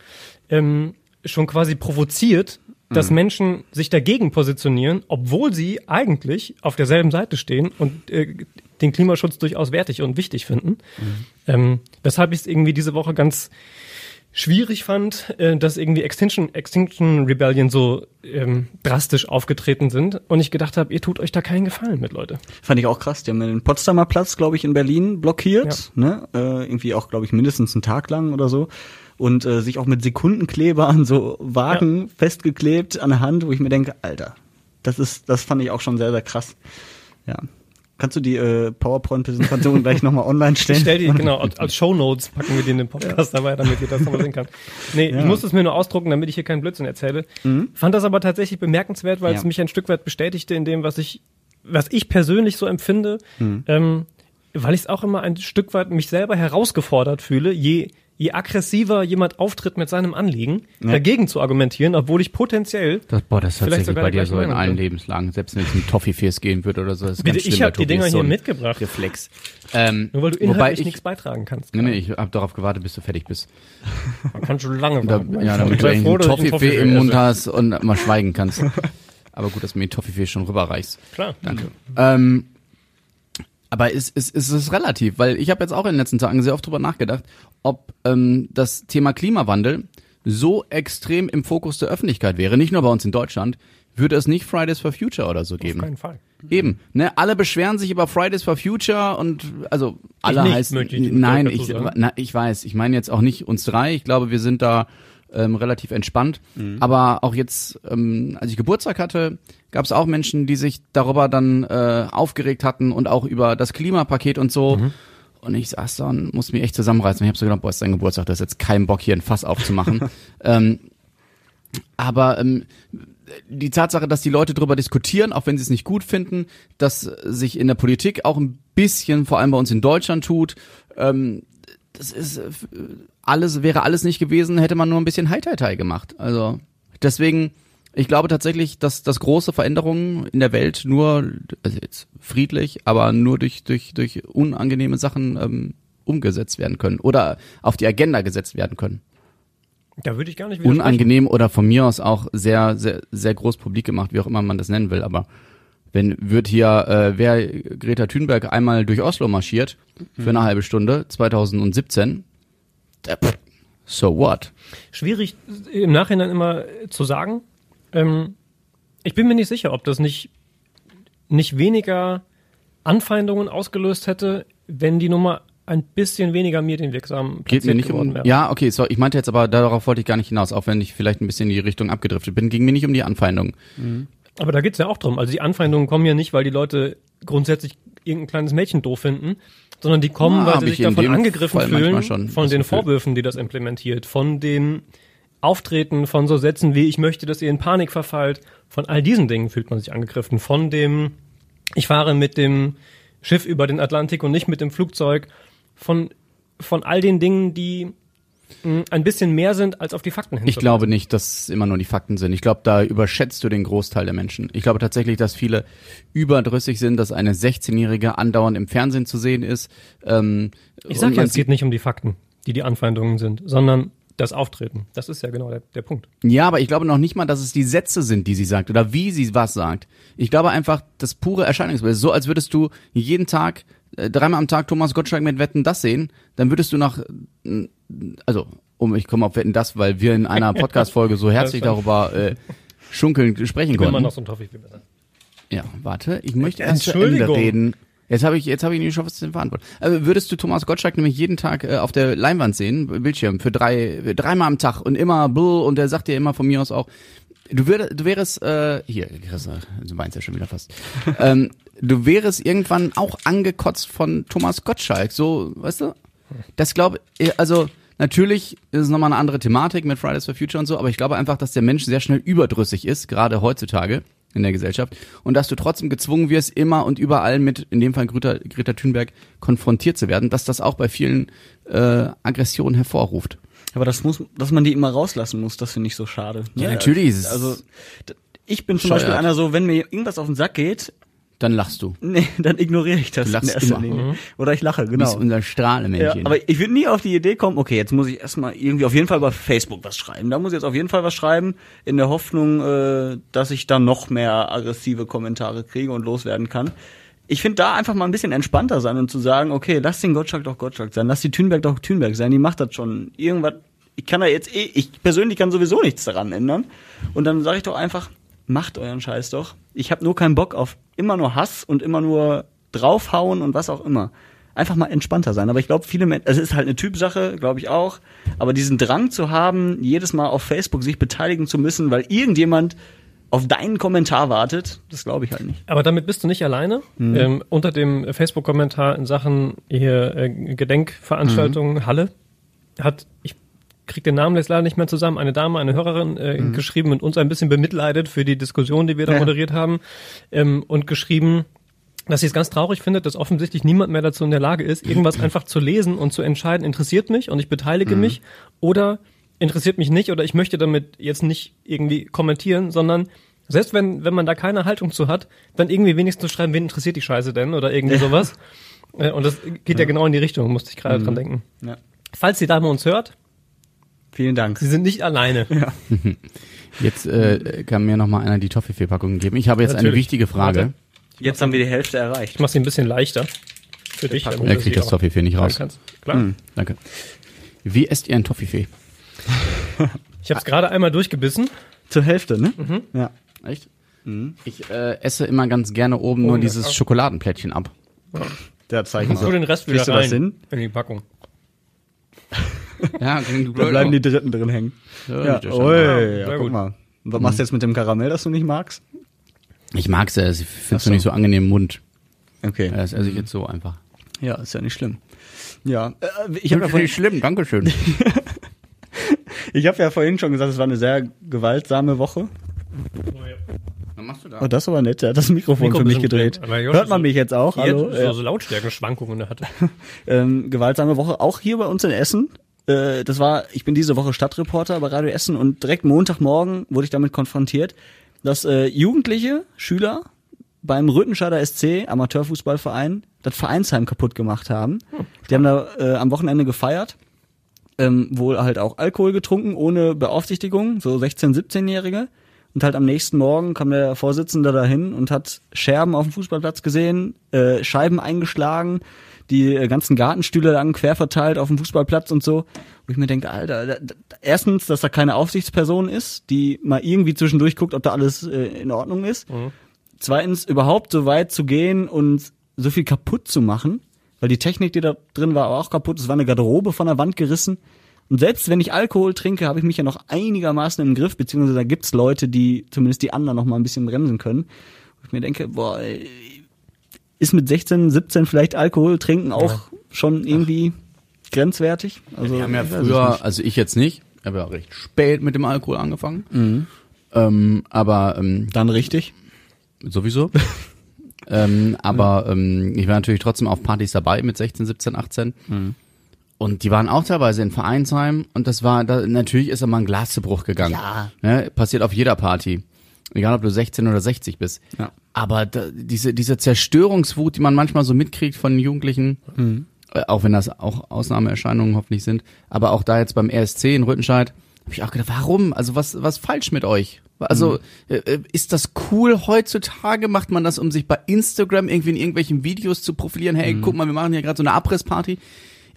ähm, schon quasi provoziert, dass Menschen sich dagegen positionieren, obwohl sie eigentlich auf derselben Seite stehen und äh, den Klimaschutz durchaus wertig und wichtig finden. Ähm, weshalb ich es irgendwie diese Woche ganz schwierig fand, äh, dass irgendwie Extinction, Extinction Rebellion so ähm, drastisch aufgetreten sind und ich gedacht habe, ihr tut euch da keinen Gefallen mit, Leute. Fand ich auch krass. Die haben den Potsdamer Platz, glaube ich, in Berlin blockiert. Ne? Äh, irgendwie auch, glaube ich, mindestens einen Tag lang oder so. Und äh, sich auch mit Sekundenkleber an so Wagen festgeklebt an der Hand, wo ich mir denke, Alter, das ist, das fand ich auch schon sehr, sehr krass. Ja. Kannst du die äh, PowerPoint-Präsentation gleich nochmal online stellen? Ich stell die, genau, als, als Shownotes packen wir die in den Podcast dabei, damit ihr das nochmal sehen kann. Nee, ich muss es mir nur ausdrucken, damit ich hier keinen Blödsinn erzähle. Fand das aber tatsächlich bemerkenswert, weil es Ja. mich ein Stück weit bestätigte in dem, was ich, was ich persönlich so empfinde, ähm, weil ich es auch immer ein Stück weit mich selber herausgefordert fühle, je, je aggressiver jemand auftritt mit seinem Anliegen, dagegen zu argumentieren, obwohl ich potenziell Das, boah, das ist tatsächlich bei dir so in allen. Lebenslagen. Selbst wenn es ein Toffifees gehen wird oder so. Das ist Bitte, ganz ich habe die Dinger so hier mitgebracht. Reflex. Ähm, Nur weil du inhaltlich ich, nichts beitragen kannst. nee, nee, ich habe darauf gewartet, bis du fertig bist. Man kann schon lange Da, warten. ja, Ich damit du einen Toffifee im Mund hast und mal schweigen kannst. Aber gut, dass du mir den Toffifee schon rüberreichst. Klar. Danke. Ähm, aber es, es, es ist relativ, weil ich habe jetzt auch in den letzten Tagen sehr oft drüber nachgedacht, ob ähm, das Thema Klimawandel so extrem im Fokus der Öffentlichkeit wäre, nicht nur bei uns in Deutschland, würde es nicht Fridays for Future oder so Auf geben. keinen Fall. Eben, ne, alle beschweren sich über Fridays for Future und also alle nicht, heißt möchte ich nein, ich na, ich weiß, ich meine jetzt auch nicht uns drei, ich glaube, wir sind da ähm, relativ entspannt, aber auch jetzt ähm, als ich Geburtstag hatte, gab es auch Menschen, die sich darüber dann äh, aufgeregt hatten und auch über das Klimapaket und so. Und ich saß da und musste mich echt zusammenreißen. Ich habe so gedacht, boah, ist dein Geburtstag, das ist jetzt kein Bock, hier ein Fass aufzumachen. ähm, aber ähm, die Tatsache, dass die Leute darüber diskutieren, auch wenn sie es nicht gut finden, dass sich in der Politik auch ein bisschen, vor allem bei uns in Deutschland tut, ähm, das ist äh, alles, wäre alles nicht gewesen, hätte man nur ein bisschen High-Tai-Tai gemacht. Also deswegen, ich glaube tatsächlich, dass, dass große Veränderungen in der Welt nur, also jetzt friedlich, aber nur durch, durch, durch unangenehme Sachen ähm, umgesetzt werden können oder auf die Agenda gesetzt werden können Da würde ich gar nicht unangenehm oder von mir aus auch sehr, sehr, sehr groß publik gemacht, wie auch immer man das nennen will. Aber wenn wird hier, äh, wer Greta Thunberg einmal durch Oslo marschiert für eine halbe Stunde 2017, äh, pff, so what? Schwierig im Nachhinein immer zu sagen. Ähm, ich bin mir nicht sicher, ob das nicht, nicht weniger Anfeindungen ausgelöst hätte, wenn die Nummer ein bisschen weniger medienwirksam Geht mir nicht um. wäre. Ja, okay, so, ich meinte jetzt aber, darauf wollte ich gar nicht hinaus, auch wenn ich vielleicht ein bisschen in die Richtung abgedriftet bin. Ging mir nicht um die Anfeindung. Aber da geht's ja auch drum. Also die Anfeindungen kommen ja nicht, weil die Leute grundsätzlich irgendein kleines Mädchen doof finden, sondern die kommen, Ja, weil sie ich sich davon angegriffen Fall fühlen, von das den. Vorwürfen, die das implementiert, von dem Auftreten von so Sätzen wie ich möchte, dass ihr in Panik verfallt, von all diesen Dingen fühlt man sich angegriffen, von dem ich fahre mit dem Schiff über den Atlantik und nicht mit dem Flugzeug, von von all den Dingen, die mh, ein bisschen mehr sind, als auf die Fakten Ich hinzuweisen. glaube nicht, dass es immer nur die Fakten sind. Ich glaube, da überschätzt du den Großteil der Menschen. Ich glaube tatsächlich, dass viele überdrüssig sind, dass eine 16-Jährige andauernd im Fernsehen zu sehen ist. Ähm, Ich sag und ja, es geht nicht um die Fakten, die die Anfeindungen sind, sondern das Auftreten. Das ist ja genau der, der Punkt. Ja, aber ich glaube noch nicht mal, dass es die Sätze sind, die sie sagt oder wie sie was sagt. Ich glaube einfach, das pure Erscheinungsbild. So als würdest du jeden Tag, äh, dreimal am Tag Thomas Gottschalk mit Wetten das sehen, dann würdest du nach, äh, also, um, ich komme auf Wetten das, weil wir in einer Podcast-Folge so herzlich darüber äh, schunkeln sprechen man konnten. noch so ein Toffee besser. Ja, warte, ich möchte erst zu Ende reden. Jetzt habe ich, jetzt habe ich nicht schon was zu verantworten. Also würdest du Thomas Gottschalk nämlich jeden Tag äh, auf der Leinwand sehen, Bildschirm, für drei, für dreimal am Tag und immer bull und der sagt dir immer von mir aus auch, du würdest, du wärst, äh, hier, Chris, du meinst ja schon wieder fast. ähm, du wärst irgendwann auch angekotzt von Thomas Gottschalk, so, weißt du? Das glaube ich, also natürlich ist es nochmal eine andere Thematik mit Fridays for Future und so, aber ich glaube einfach, dass der Mensch sehr schnell überdrüssig ist, gerade heutzutage in der Gesellschaft, und dass du trotzdem gezwungen wirst, immer und überall mit, in dem Fall Greta, Greta Thunberg, konfrontiert zu werden, dass das auch bei vielen äh, Aggressionen hervorruft. Aber das muss, dass man die immer rauslassen muss, das finde ich so schade. Ja, Ne? natürlich ist es- Also, ich bin zum Bescheuert. Beispiel einer so, wenn mir irgendwas auf den Sack geht, Dann lachst du. nee, dann ignoriere ich das. Du lachst in erster immer. Linie. Oder ich lache, Du genau. bist unser Ja, Strahlemännchen. aber ich würde nie auf die Idee kommen, okay, jetzt muss ich erstmal irgendwie auf jeden Fall bei Facebook was schreiben. Da muss ich jetzt auf jeden Fall was schreiben, in der Hoffnung, äh, dass ich dann noch mehr aggressive Kommentare kriege und loswerden kann. Ich finde da einfach mal ein bisschen entspannter sein und zu sagen, okay, lass den Gottschalk doch Gottschalk sein, lass die Thünberg doch Thünberg sein, die macht das schon. Irgendwas, ich kann da jetzt eh, ich persönlich kann sowieso nichts daran ändern. Und dann sage ich doch einfach, macht euren Scheiß doch. Ich habe nur keinen Bock auf immer nur Hass und immer nur draufhauen und was auch immer. Einfach mal entspannter sein. Aber ich glaube, viele Menschen, also es ist halt eine Typsache, glaube ich auch. Aber diesen Drang zu haben, jedes Mal auf Facebook sich beteiligen zu müssen, weil irgendjemand auf deinen Kommentar wartet, das glaube ich halt nicht. Aber damit bist du nicht alleine. Mhm. Ähm, unter dem Facebook-Kommentar in Sachen hier äh, Gedenkveranstaltung Mhm. Halle hat, ich krieg den Namen jetzt leider nicht mehr zusammen, eine Dame, eine Hörerin äh, Mhm. geschrieben und uns ein bisschen bemitleidet für die Diskussion, die wir da Ja. moderiert haben ähm, und geschrieben, dass ich es ganz traurig finde, dass offensichtlich niemand mehr dazu in der Lage ist, irgendwas einfach zu lesen und zu entscheiden, interessiert mich und ich beteilige Mhm. mich oder interessiert mich nicht oder ich möchte damit jetzt nicht irgendwie kommentieren, sondern selbst wenn, wenn man da keine Haltung zu hat, dann irgendwie wenigstens schreiben, wen interessiert die Scheiße denn oder irgendwie sowas. Äh, Und das geht ja. genau in die Richtung, musste ich gerade dran denken. Ja. Falls die Dame uns hört, Vielen Dank. sie sind nicht alleine. Jetzt äh, kann mir noch mal einer die Toffifee-Packung geben. Ich habe jetzt eine Natürlich. wichtige Frage. Warte. Jetzt haben wir die Hälfte erreicht. Ich mach sie ein bisschen leichter. Für dich. Er kriegt sie das Toffifee nicht raus. Kannst. Klar. Danke. Wie esst ihr ein Toffifee? Ich habe es gerade einmal durchgebissen. Zur Hälfte, ne? Mhm. Ja. Echt? Ich äh, esse immer ganz gerne oben nur ja. dieses Schokoladenplättchen ab. Der Zeichen Tu den Rest wieder Kriegst du das rein hin? in die Packung. Ja, Da bleiben die dritten drin hängen. Ja, Ja, ui, ja, gut. guck mal. Und was machst du jetzt mit dem Karamell, das du nicht magst? Ich mag's ja, ich finde es so. nicht so angenehm im Mund. Okay. Das esse ich jetzt so einfach. Ja, ist ja nicht schlimm. Ja, äh, ich habe ja, vorhin- schlimm, Dankeschön. ich hab ja vorhin schon gesagt, es war eine sehr gewaltsame Woche. Was machst du da? Oh, das ist aber nett, der hat das Mikrofon Mikro für mich gedreht. Hört man so- mich jetzt auch? Hallo? Hier, Ja. so, so Lautstärkenschwankungen hatte. ähm, gewaltsame Woche, auch hier bei uns in Essen. Äh, das war, ich bin diese Woche Stadtreporter bei Radio Essen und direkt Montagmorgen wurde ich damit konfrontiert, dass äh, Jugendliche, Schüler beim Rüttenscheider SC, Amateurfußballverein, das Vereinsheim kaputt gemacht haben. Die haben da äh, am Wochenende gefeiert, ähm, wohl halt auch Alkohol getrunken, ohne Beaufsichtigung, so 16-, 17-Jährige. Und halt am nächsten Morgen kam der Vorsitzende dahin und hat Scherben auf dem Fußballplatz gesehen, äh, Scheiben eingeschlagen, die äh, ganzen Gartenstühle lang quer verteilt auf dem Fußballplatz und so. Wo ich mir denke, Alter, da, da, erstens, dass da keine Aufsichtsperson ist, die mal irgendwie zwischendurch guckt, ob da alles äh, in Ordnung ist. Zweitens, überhaupt so weit zu gehen und so viel kaputt zu machen, weil die Technik, die da drin war, war auch kaputt. Es war eine Garderobe von der Wand gerissen. Und selbst wenn ich Alkohol trinke, habe ich mich ja noch einigermaßen im Griff, beziehungsweise da gibt's Leute, die zumindest die anderen noch mal ein bisschen bremsen können. Wo ich mir denke, boah, ist mit 16, 17 vielleicht Alkohol trinken auch schon irgendwie grenzwertig? Also, Wir haben ja früher, also ich jetzt nicht, ich habe ja recht spät mit dem Alkohol angefangen. Ähm, aber ähm, Dann richtig. sowieso. ähm, aber ähm, ich war natürlich trotzdem auf Partys dabei mit 16, 17, 18. Und die waren auch teilweise in Vereinsheim und das war, da, natürlich ist da mal ein Glas zu Bruch gegangen. Ja. Ne? Passiert auf jeder Party. Egal, ob du 16 oder 60 bist. Ja. Aber da, diese, diese Zerstörungswut, die man manchmal so mitkriegt von Jugendlichen, äh, auch wenn das auch Ausnahmeerscheinungen hoffentlich sind, aber auch da jetzt beim RSC in Rüttenscheid, habe ich auch gedacht, warum? Also was, was falsch mit euch? Also äh, äh, ist das cool heutzutage? Macht man das, um sich bei Instagram irgendwie in irgendwelchen Videos zu profilieren? Hey, guck mal, wir machen hier gerade so eine Abrissparty.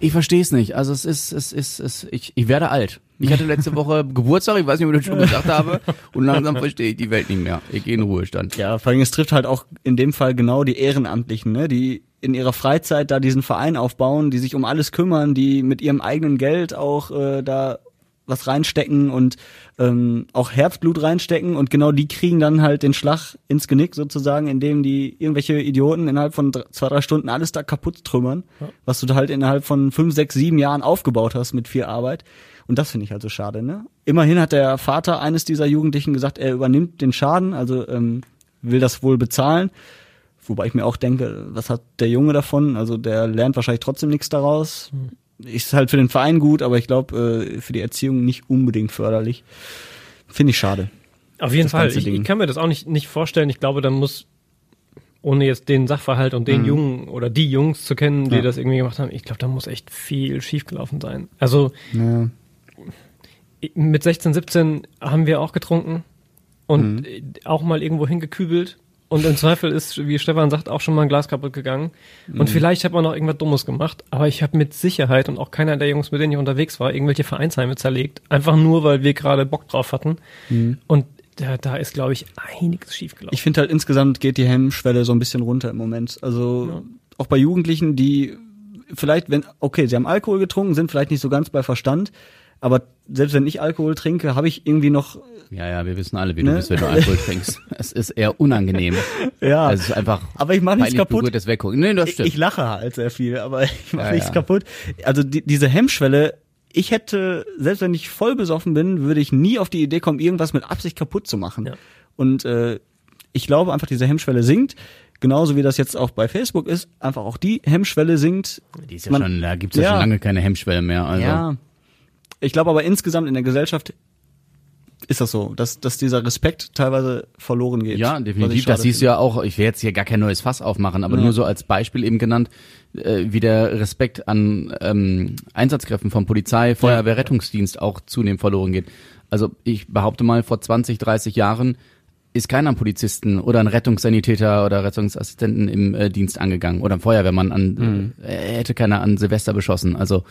Ich verstehe es nicht. Also es ist, es ist, es ich, ich werde alt. Ich hatte letzte Woche Geburtstag, ich weiß nicht, ob ich das schon gesagt habe, und langsam verstehe ich die Welt nicht mehr. Ich gehe in Ruhestand. Ja, vor allem es trifft halt auch in dem Fall genau die Ehrenamtlichen, ne, die in ihrer Freizeit da diesen Verein aufbauen, die sich um alles kümmern, die mit ihrem eigenen Geld auch äh, da was reinstecken und ähm, auch Herzblut reinstecken und genau die kriegen dann halt den Schlag ins Genick sozusagen, indem die irgendwelche Idioten innerhalb von dr- zwei, drei Stunden alles da kaputt trümmern, was du da halt innerhalb von fünf, sechs, sieben Jahren aufgebaut hast mit viel Arbeit. Und das finde ich halt so schade, ne? Immerhin hat der Vater eines dieser Jugendlichen gesagt, er übernimmt den Schaden, also ähm, will das wohl bezahlen. Wobei ich mir auch denke, was hat der Junge davon? Also der lernt wahrscheinlich trotzdem nichts daraus. Ist halt für den Verein gut, aber ich glaube, äh, für die Erziehung nicht unbedingt förderlich. Finde ich schade. Auf jeden Fall. Ich, ich kann mir das auch nicht, nicht vorstellen. Ich glaube, da muss, ohne jetzt den Sachverhalt und den Mhm. Jungen oder die Jungs zu kennen, die Ja. das irgendwie gemacht haben, ich glaube, da muss echt viel schiefgelaufen sein. Also Ja. mit 16, 17 haben wir auch getrunken und Mhm. auch mal irgendwo hingekübelt. Und im Zweifel ist, wie Stefan sagt, auch schon mal ein Glas kaputt gegangen. Mhm. Und vielleicht hat man noch irgendwas Dummes gemacht, aber ich habe mit Sicherheit und auch keiner der Jungs, mit denen ich unterwegs war, irgendwelche Vereinsheime zerlegt. Einfach nur, weil wir gerade Bock drauf hatten. Und da, da ist, glaube ich, einiges schiefgelaufen. Mhm. Ich finde halt insgesamt geht die Hemmschwelle so ein bisschen runter im Moment. Also auch bei Jugendlichen, die vielleicht, wenn, okay, sie haben Alkohol getrunken, sind vielleicht nicht so ganz bei Verstand, aber selbst wenn ich Alkohol trinke, habe ich irgendwie noch, Ja, ja, wir wissen alle, wie Ne? du bist, wenn du Alkohol trinkst. Es ist eher unangenehm. ja, Also es ist einfach aber ich mache nichts kaputt. berührtes Weggucken. Nee, das Ich, stimmt. ich lache halt sehr viel, aber ich mache Ja, nichts ja. kaputt. Also die, diese Hemmschwelle, ich hätte, selbst wenn ich voll besoffen bin, würde ich nie auf die Idee kommen, irgendwas mit Absicht kaputt zu machen. Ja. Und äh, ich glaube einfach, diese Hemmschwelle sinkt. genauso wie das jetzt auch bei Facebook ist, einfach auch die Hemmschwelle sinkt. Die ist ja Man- schon, da gibt's ja, Ja. schon lange keine Hemmschwelle mehr. Also. Ja. Ich glaube aber insgesamt in der Gesellschaft ist das so, dass, dass dieser Respekt teilweise verloren geht. Ja, definitiv. Das siehst du ja auch. Ich will jetzt hier gar kein neues Fass aufmachen, aber Ja. nur so als Beispiel eben genannt, äh, wie der Respekt an ähm, Einsatzkräften von Polizei, Feuerwehr, Rettungsdienst auch zunehmend verloren geht. Also ich behaupte mal, vor 20, 30 Jahren ist keiner an Polizisten oder ein Rettungssanitäter oder Rettungsassistenten im äh, Dienst angegangen oder ein Feuerwehrmann an, äh, hätte keiner an Silvester beschossen. Also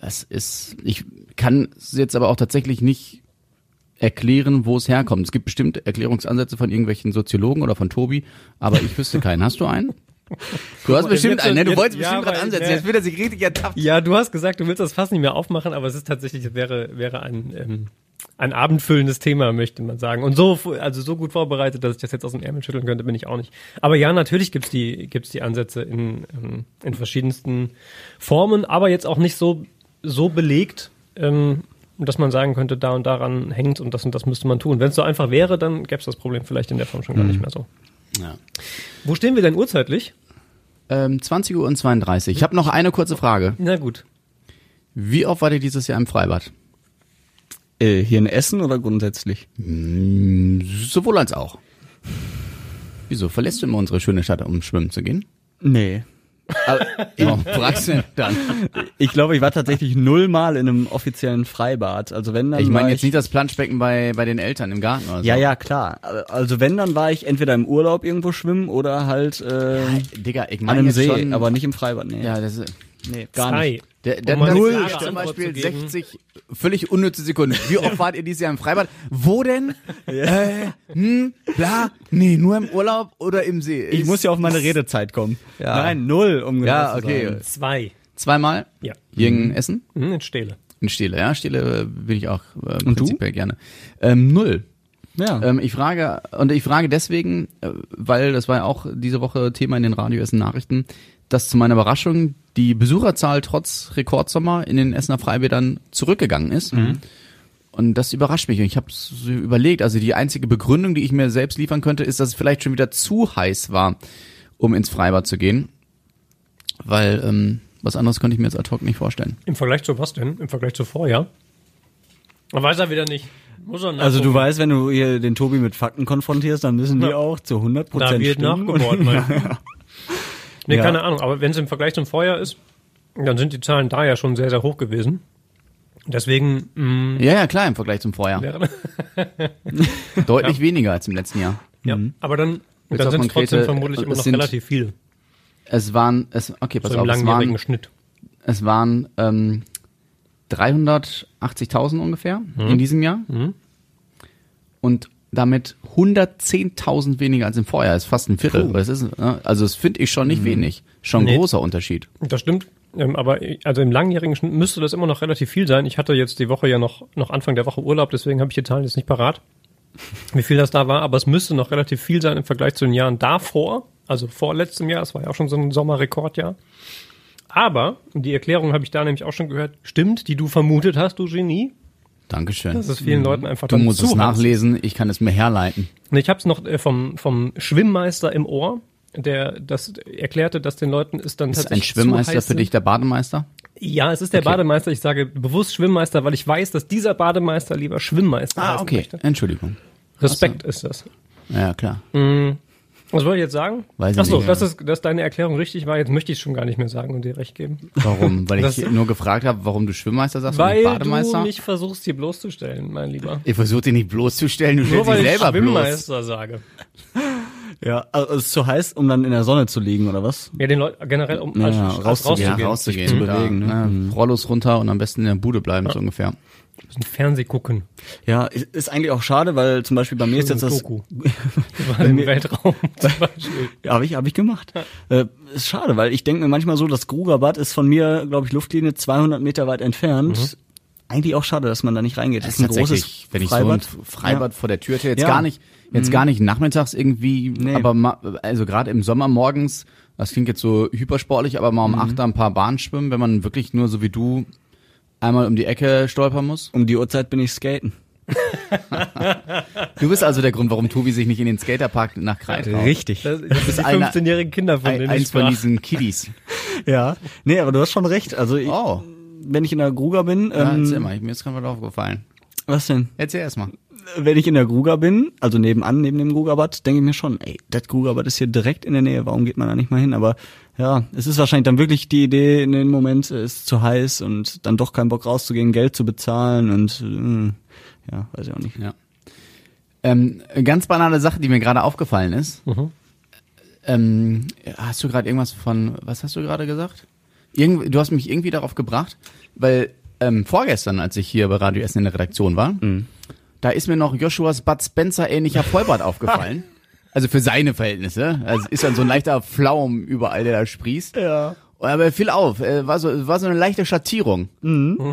es ist, ich kann es jetzt aber auch tatsächlich nicht erklären, wo es herkommt. Es gibt bestimmt Erklärungsansätze von irgendwelchen Soziologen oder von Tobi, aber ich wüsste keinen. Hast du einen? Du hast bestimmt einen, ne? Du jetzt- wolltest ja, bestimmt gerade ansetzen. ne. Jetzt wird er sich richtig ertappt. Ja, du hast gesagt, du willst das Fass nicht mehr aufmachen, aber es ist tatsächlich, es wäre, wäre ein, ähm, ein abendfüllendes Thema, möchte man sagen. Und so, also so gut vorbereitet, dass ich das jetzt aus dem Ärmel schütteln könnte, bin ich auch nicht. Aber ja, natürlich gibt's die, gibt's die Ansätze in, ähm, in verschiedensten Formen, aber jetzt auch nicht so, so belegt, ähm, dass man sagen könnte, da und daran hängt und das und das müsste man tun. Wenn es so einfach wäre, dann gäbe es das Problem vielleicht in der Form schon gar nicht mehr so. Ja. Wo stehen wir denn urzeitlich? Ähm, 20 Uhr und 32. Ich habe noch eine kurze Frage. Na gut. Wie oft war ihr dieses Jahr im Freibad? Äh, hier in Essen oder grundsätzlich? Sowohl als auch. Wieso? Verlässt du immer unsere schöne Stadt, um schwimmen zu gehen? Nee. Warum fragst du denn dann? Ich glaube, ich war tatsächlich nullmal in einem offiziellen Freibad. Also wenn dann Ich meine jetzt nicht das Planschbecken bei, bei den Eltern im Garten oder so. Ja, ja, klar. Also wenn, dann war ich entweder im Urlaub irgendwo schwimmen oder halt äh, Digga, ich an meine einem See, schon, aber nicht im Freibad. Nee, Ja, das ist, nee gar Zwei. nicht. Der, der Um eine Null zum Beispiel zu geben. 60 völlig unnütze Sekunden. Wie oft wart ihr dieses Jahr im Freibad? Wo denn? Äh, hm, bla, nee, nur im Urlaub oder im See? Ich Ist- muss ja auf meine Redezeit kommen. Ja. Nein, null, um genau Ja, zu okay. sein. Zwei. Zweimal? Ja. Hier in Essen? Hm, in Stele. In Stele, ja, Stele äh, will ich auch äh, Und du? prinzipiell gerne. Ähm, null. Ja. Ähm, ich frage, und ich frage deswegen, äh, weil das war ja auch diese Woche Thema in den Radio Essen Nachrichten, dass zu meiner Überraschung die Besucherzahl trotz Rekordsommer in den Essener Freibädern zurückgegangen ist. Und das überrascht mich. Und ich habe so überlegt, also die einzige Begründung, die ich mir selbst liefern könnte, ist, dass es vielleicht schon wieder zu heiß war, um ins Freibad zu gehen. Weil ähm, was anderes könnte ich mir jetzt ad hoc nicht vorstellen. Im Vergleich zu was denn? Im Vergleich zu vorher? Man weiß er wieder nicht. Muss er Also du weißt, wenn du hier den Tobi mit Fakten konfrontierst, dann müssen die Ja. auch zu 100 da Prozent wird stimmen. nachgebohrt. Nee, Ja. keine Ahnung. Aber wenn es im Vergleich zum Vorjahr ist, dann sind die Zahlen da ja schon sehr, sehr hoch gewesen. Deswegen mh, Ja, ja, klar, im Vergleich zum Vorjahr. Deutlich weniger als im letzten Jahr. ja. Aber dann, Willst dann sind es trotzdem vermutlich es immer noch sind- relativ viele. Es waren, es, okay, pass So auf, es waren, Schnitt. es waren ähm, 380.000 ungefähr in diesem Jahr. Und damit 110.000 weniger als im Vorjahr. Das ist fast ein Viertel. Ist, ne, also das finde ich schon nicht wenig. Schon ein Nee. großer Unterschied. Das stimmt. Ähm, aber ich- also im langjährigen Schnitt müsste das immer noch relativ viel sein. Ich hatte jetzt die Woche ja noch, noch Anfang der Woche Urlaub, deswegen habe ich die Zahlen jetzt nicht parat, wie viel das da war. Aber es müsste noch relativ viel sein im Vergleich zu den Jahren davor, also vor letztem Jahr. Es war ja auch schon so ein Sommerrekordjahr. Aber, die Erklärung habe ich da nämlich auch schon gehört, stimmt, die du vermutet hast, du Genie, Dankeschön. dass es vielen Leuten einfach Du musst es nachlesen, ich kann es mir herleiten. Ich habe es noch äh, vom, vom Schwimmmeister im Ohr, der das erklärte, dass den Leuten ist dann Ist ein tatsächlich Schwimmmeister zu heiß für dich der Bademeister? Ja, es ist der Okay. Bademeister. Ich sage bewusst Schwimmmeister, weil ich weiß, dass dieser Bademeister lieber Schwimmmeister Ah, heißen okay. möchte. Entschuldigung. Respekt ist das. Ja, klar. Was soll ich jetzt sagen? Weiß ich Ach so, nicht. dass, es, dass deine Erklärung richtig war. Jetzt möchte ich es schon gar nicht mehr sagen und dir recht geben. Warum? Weil ich nur gefragt habe, warum du Schwimmmeister sagst und weil nicht du Bademeister? mich versuchst, hier bloßzustellen, mein Lieber. ich versuche dich nicht bloßzustellen, du Nur stellst dich weil ich selber bloß. Schwimmmeister sage. Ja, also es ist zu heiß, um dann in der Sonne zu liegen, oder was? Ja, den Leuten generell um Ja, als, ja, als rauszugehen. Ja, rauszugehen. rauszugehen, sich zu bewegen, ne? ne? Rollos runter und am besten in der Bude bleiben, so ungefähr. Ein bisschen Fernseh gucken. Ja, ist ist eigentlich auch schade, weil zum Beispiel bei mir ist jetzt das, Doku. Über den Weltraum zum Beispiel. ja, habe ich, hab ich gemacht. Äh, ist schade, weil ich denke mir manchmal so, das Grugerbad ist von mir, glaube ich, Luftlinie 200 Meter weit entfernt. Eigentlich auch schade, dass man da nicht reingeht. Das ist ein großes wenn ich Freibad. so ein Freibad vor der Tür hätte, jetzt Ja. gar nicht, jetzt gar nicht nachmittags irgendwie, Nee. aber ma, also gerade im Sommer morgens, das klingt jetzt so hypersportlich, aber mal um acht ein paar Bahnen schwimmen, wenn man wirklich nur so wie du einmal um die Ecke stolpern muss. Um die Uhrzeit bin ich skaten. Du bist also der Grund, warum Tobi sich nicht in den Skaterpark nach traut. Richtig. Das, das bist die einer- 15-jährigen Kinder, von Ein, denen ich eins von diesen Kiddies. Ja. Nee, aber du hast schon recht. Also ich, Oh, wenn ich in der Gruger bin, ja, ähm, erzähl mal, mir ist gerade was aufgefallen. was denn? Erzähl erst mal. Wenn ich in der Gruger bin, also nebenan, neben dem Grugerbad, denke ich mir schon, ey, das Grugerbad ist hier direkt in der Nähe, warum geht man da nicht mal hin? Aber ja, es ist wahrscheinlich dann wirklich die Idee in dem Moment, es ist zu heiß und dann doch keinen Bock rauszugehen, Geld zu bezahlen und äh, ja, weiß ich auch nicht. Ja. Ähm, ganz banale Sache, die mir gerade aufgefallen ist. Ähm, hast du gerade irgendwas von, was hast du gerade gesagt? Irgend, du hast mich irgendwie darauf gebracht, weil ähm, vorgestern, als ich hier bei Radio Essen in der Redaktion war, da ist mir noch Joshuas Bud Spencer ähnlicher Vollbart aufgefallen. Also für seine Verhältnisse. Also ist dann so ein leichter Pflaum überall, der da sprießt. Ja. Aber er fiel auf, äh, war so, war so eine leichte Schattierung.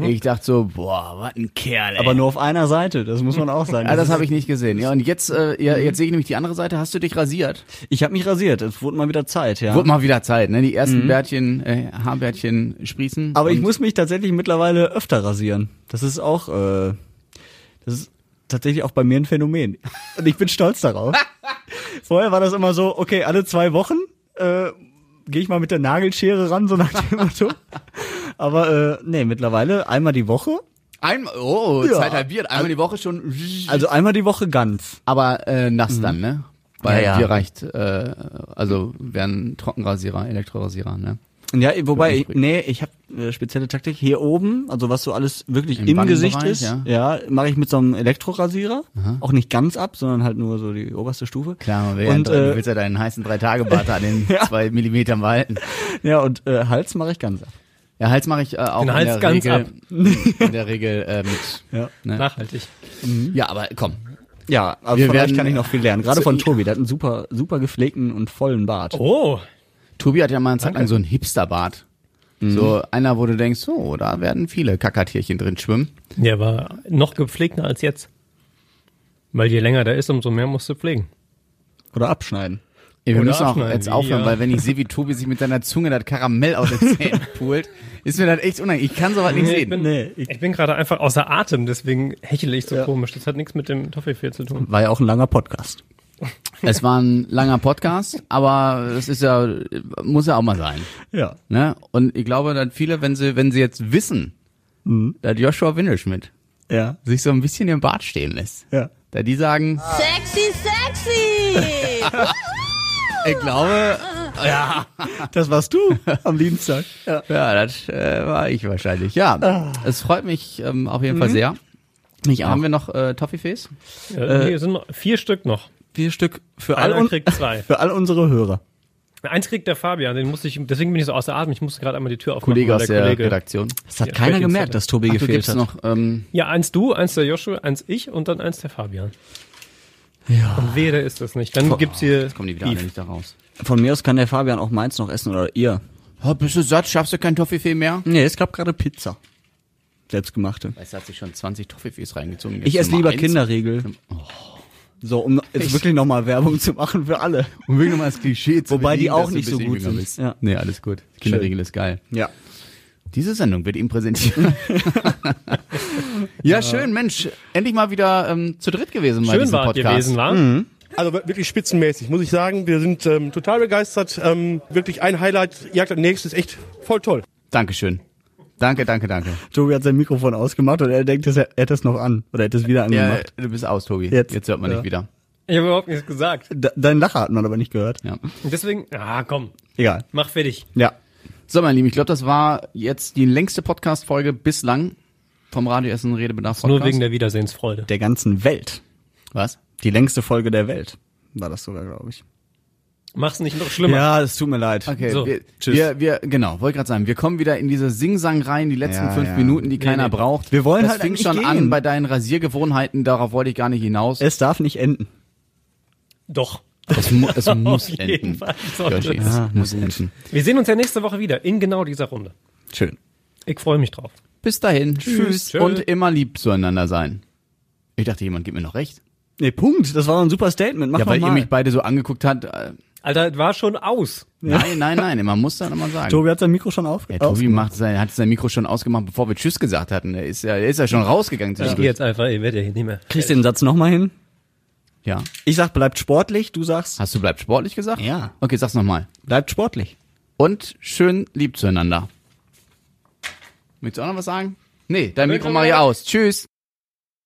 Ich dachte so, boah, was ein Kerl, ey. Aber nur auf einer Seite, das muss man auch sagen. Ah, das ist- habe ich nicht gesehen. Ja, und jetzt, äh, ja, jetzt sehe ich nämlich die andere Seite. Hast du dich rasiert? Ich habe mich rasiert, es wurde mal wieder Zeit, ja. Wurde mal wieder Zeit, ne? Die ersten Bärtchen, äh, Haarbärtchen sprießen. Aber ich muss mich tatsächlich mittlerweile öfter rasieren. Das ist auch, äh, das ist tatsächlich auch bei mir ein Phänomen. Und ich bin stolz darauf. Vorher war das immer so, okay, alle zwei Wochen äh, gehe ich mal mit der Nagelschere ran, so nach dem Motto. Aber äh, nee, mittlerweile einmal die Woche. Einmal, oh, Ja. Zeit halbiert, einmal die Woche schon. Also einmal die Woche ganz. aber äh, nass dann, ne? Weil Ja, ja. dir reicht, äh, also wären Trockenrasierer, Elektrorasierer, ne? Ja, wobei, nee, ich habe äh, spezielle Taktik hier oben, also was so alles wirklich Im im, Gesicht ist, ja. ja, mache ich mit so einem Elektrorasierer, auch nicht ganz ab, sondern halt nur so die oberste Stufe. Klar, während Und, du äh, willst ja deinen heißen Drei-Tage-Bart an den Ja. zwei Millimetern behalten. Ja, und äh, Hals mache ich ganz ab. Ja, Hals mache ich äh, auch Den in Hals der ganz Regel, ab. in der Regel äh, mit. Ja. Ne? Nachhaltig. Ja, aber komm, Ja, aber Wir von werden- euch kann ich noch viel lernen. Gerade von Tobi, der hat einen super, super gepflegten und vollen Bart. Oh, Tobi hat ja mal eine Zeit lang so einen Hipsterbart. Mhm. So einer, wo du denkst, so, da werden viele Kackertierchen drin schwimmen. der war noch gepflegter als jetzt. Weil je länger der ist, umso mehr musst du pflegen. Oder abschneiden. Ja, wir Oder müssen auch jetzt aufhören, ihr. weil wenn ich sehe, wie Tobi sich mit seiner Zunge das Karamell aus den Zähnen pult, ist mir das echt unangenehm. Ich kann sowas nicht Nee, ich sehen. bin, Nee, ich- ich bin gerade einfach außer Atem, deswegen hechle ich so komisch. Das hat nichts mit dem Toffifee zu tun. War ja auch ein langer Podcast. Es war ein langer Podcast, aber es ist ja, muss ja auch mal sein. Ja. Ne? Und ich glaube, dass viele, wenn sie, wenn sie jetzt wissen, Mhm. dass Joshua Windelschmidt Ja. sich so ein bisschen im Bart stehen lässt, Ja. da die sagen, Sexy, sexy! ich glaube, Das warst du am Dienstag. Ja. ja, das äh, war ich wahrscheinlich. Ja, es freut mich ähm, auf jeden Fall sehr. Mich Haben wir noch äh, Toffifees? Äh, nee, es sind noch vier Stück noch. Vier Stück für all, un kriegt zwei. für all unsere Hörer. Eins kriegt der Fabian, den musste ich, deswegen bin ich so außer Atem. Ich musste gerade einmal die Tür aufmachen. Kollege aus der Kollege- Redaktion. Das hat Ja, keiner gemerkt, dass Tobi Ach, gefehlt hat. noch, ähm, Ja, eins du, eins der Joshua, eins ich und dann eins der Fabian. Ja. Und wehe, der ist das nicht. Dann gibt's hier jetzt kommen die wieder alle nicht da raus. Von mir aus kann der Fabian auch meins noch essen oder ihr. Oh, bist du satt? Schaffst du kein Toffifee mehr? Nee, es gab gerade Pizza. Selbstgemachte. Weißt du, hat sich schon 20 Toffifees reingezogen. Ich Jetzt esse Nummer lieber eins. Kinderriegel. So, um jetzt wirklich nochmal Werbung zu machen für alle. Um wirklich nochmal das Klischee zu Wobei die auch nicht so gut sind. bist. Ja. Nee, alles gut. Kinderriegel ist geil. Ja. Diese Sendung wird ihm präsentiert. ja, schön, Mensch. Endlich mal wieder ähm, zu dritt gewesen bei Schön diesem war es Podcast. gewesen, war. Mhm. Also wirklich spitzenmäßig, muss ich sagen. Wir sind ähm, total begeistert. Ähm, wirklich ein Highlight, Jagd das nächste ist echt voll toll. Dankeschön. Danke, danke, danke. Tobi hat sein Mikrofon ausgemacht und er denkt, dass er, er hätte es noch an. Oder er hätte es wieder Ja, angemacht. du bist aus, Tobi. Jetzt. Jetzt hört man Ja. dich wieder. Ich habe überhaupt nichts gesagt. De dein Lacher hat man aber nicht gehört. Ja. Und deswegen, ah, komm, Egal. mach fertig. Ja. So, mein Lieben, ich glaube, das war jetzt die längste Podcast-Folge bislang vom Radio Essen Redebedarf Podcast. Nur wegen der Wiedersehensfreude. Der ganzen Welt. Was? Die längste Folge der Welt. War das sogar, glaube ich. Mach's nicht noch schlimmer. Ja, es tut mir leid. Okay, So, wir, tschüss. wir, wir, genau, wollte gerade sagen, wir kommen wieder in diese Sing-Sang rein, die letzten Ja, fünf ja. Minuten, die keiner nee. braucht. Wir wollen das halt fing schon an gehen. bei deinen Rasiergewohnheiten, darauf wollte ich gar nicht hinaus. Es darf nicht enden. Doch. Es, mu es muss enden. Es Ah, muss enden. Wir sehen uns ja nächste Woche wieder in genau dieser Runde. Schön. Ich freue mich drauf. Bis dahin, tschüss, Tschö. und immer lieb zueinander sein. Ich dachte, jemand gibt mir noch recht. Nee, Punkt. Das war ein super Statement. Mach ja, weil noch ihr mal. mich beide so angeguckt habt. Alter, es war schon aus. Nein, nein, nein, man muss dann immer sagen. Tobi hat sein Mikro schon auf. ja, Tobi macht sein, hat sein Mikro schon ausgemacht, bevor wir Tschüss gesagt hatten. Er ist ja, er ist ja schon rausgegangen. Ich gehe jetzt einfach, ihr werdet ja hier nicht mehr. Kriegst den Satz nochmal hin? Ja. Ich sag, bleibt sportlich, du sagst, Hast du bleibt sportlich gesagt? Ja. Okay, sag's nochmal. bleibt sportlich. Und schön lieb zueinander. Willst du auch noch was sagen? Nee, dein Mikro mach ich aus. Tschüss.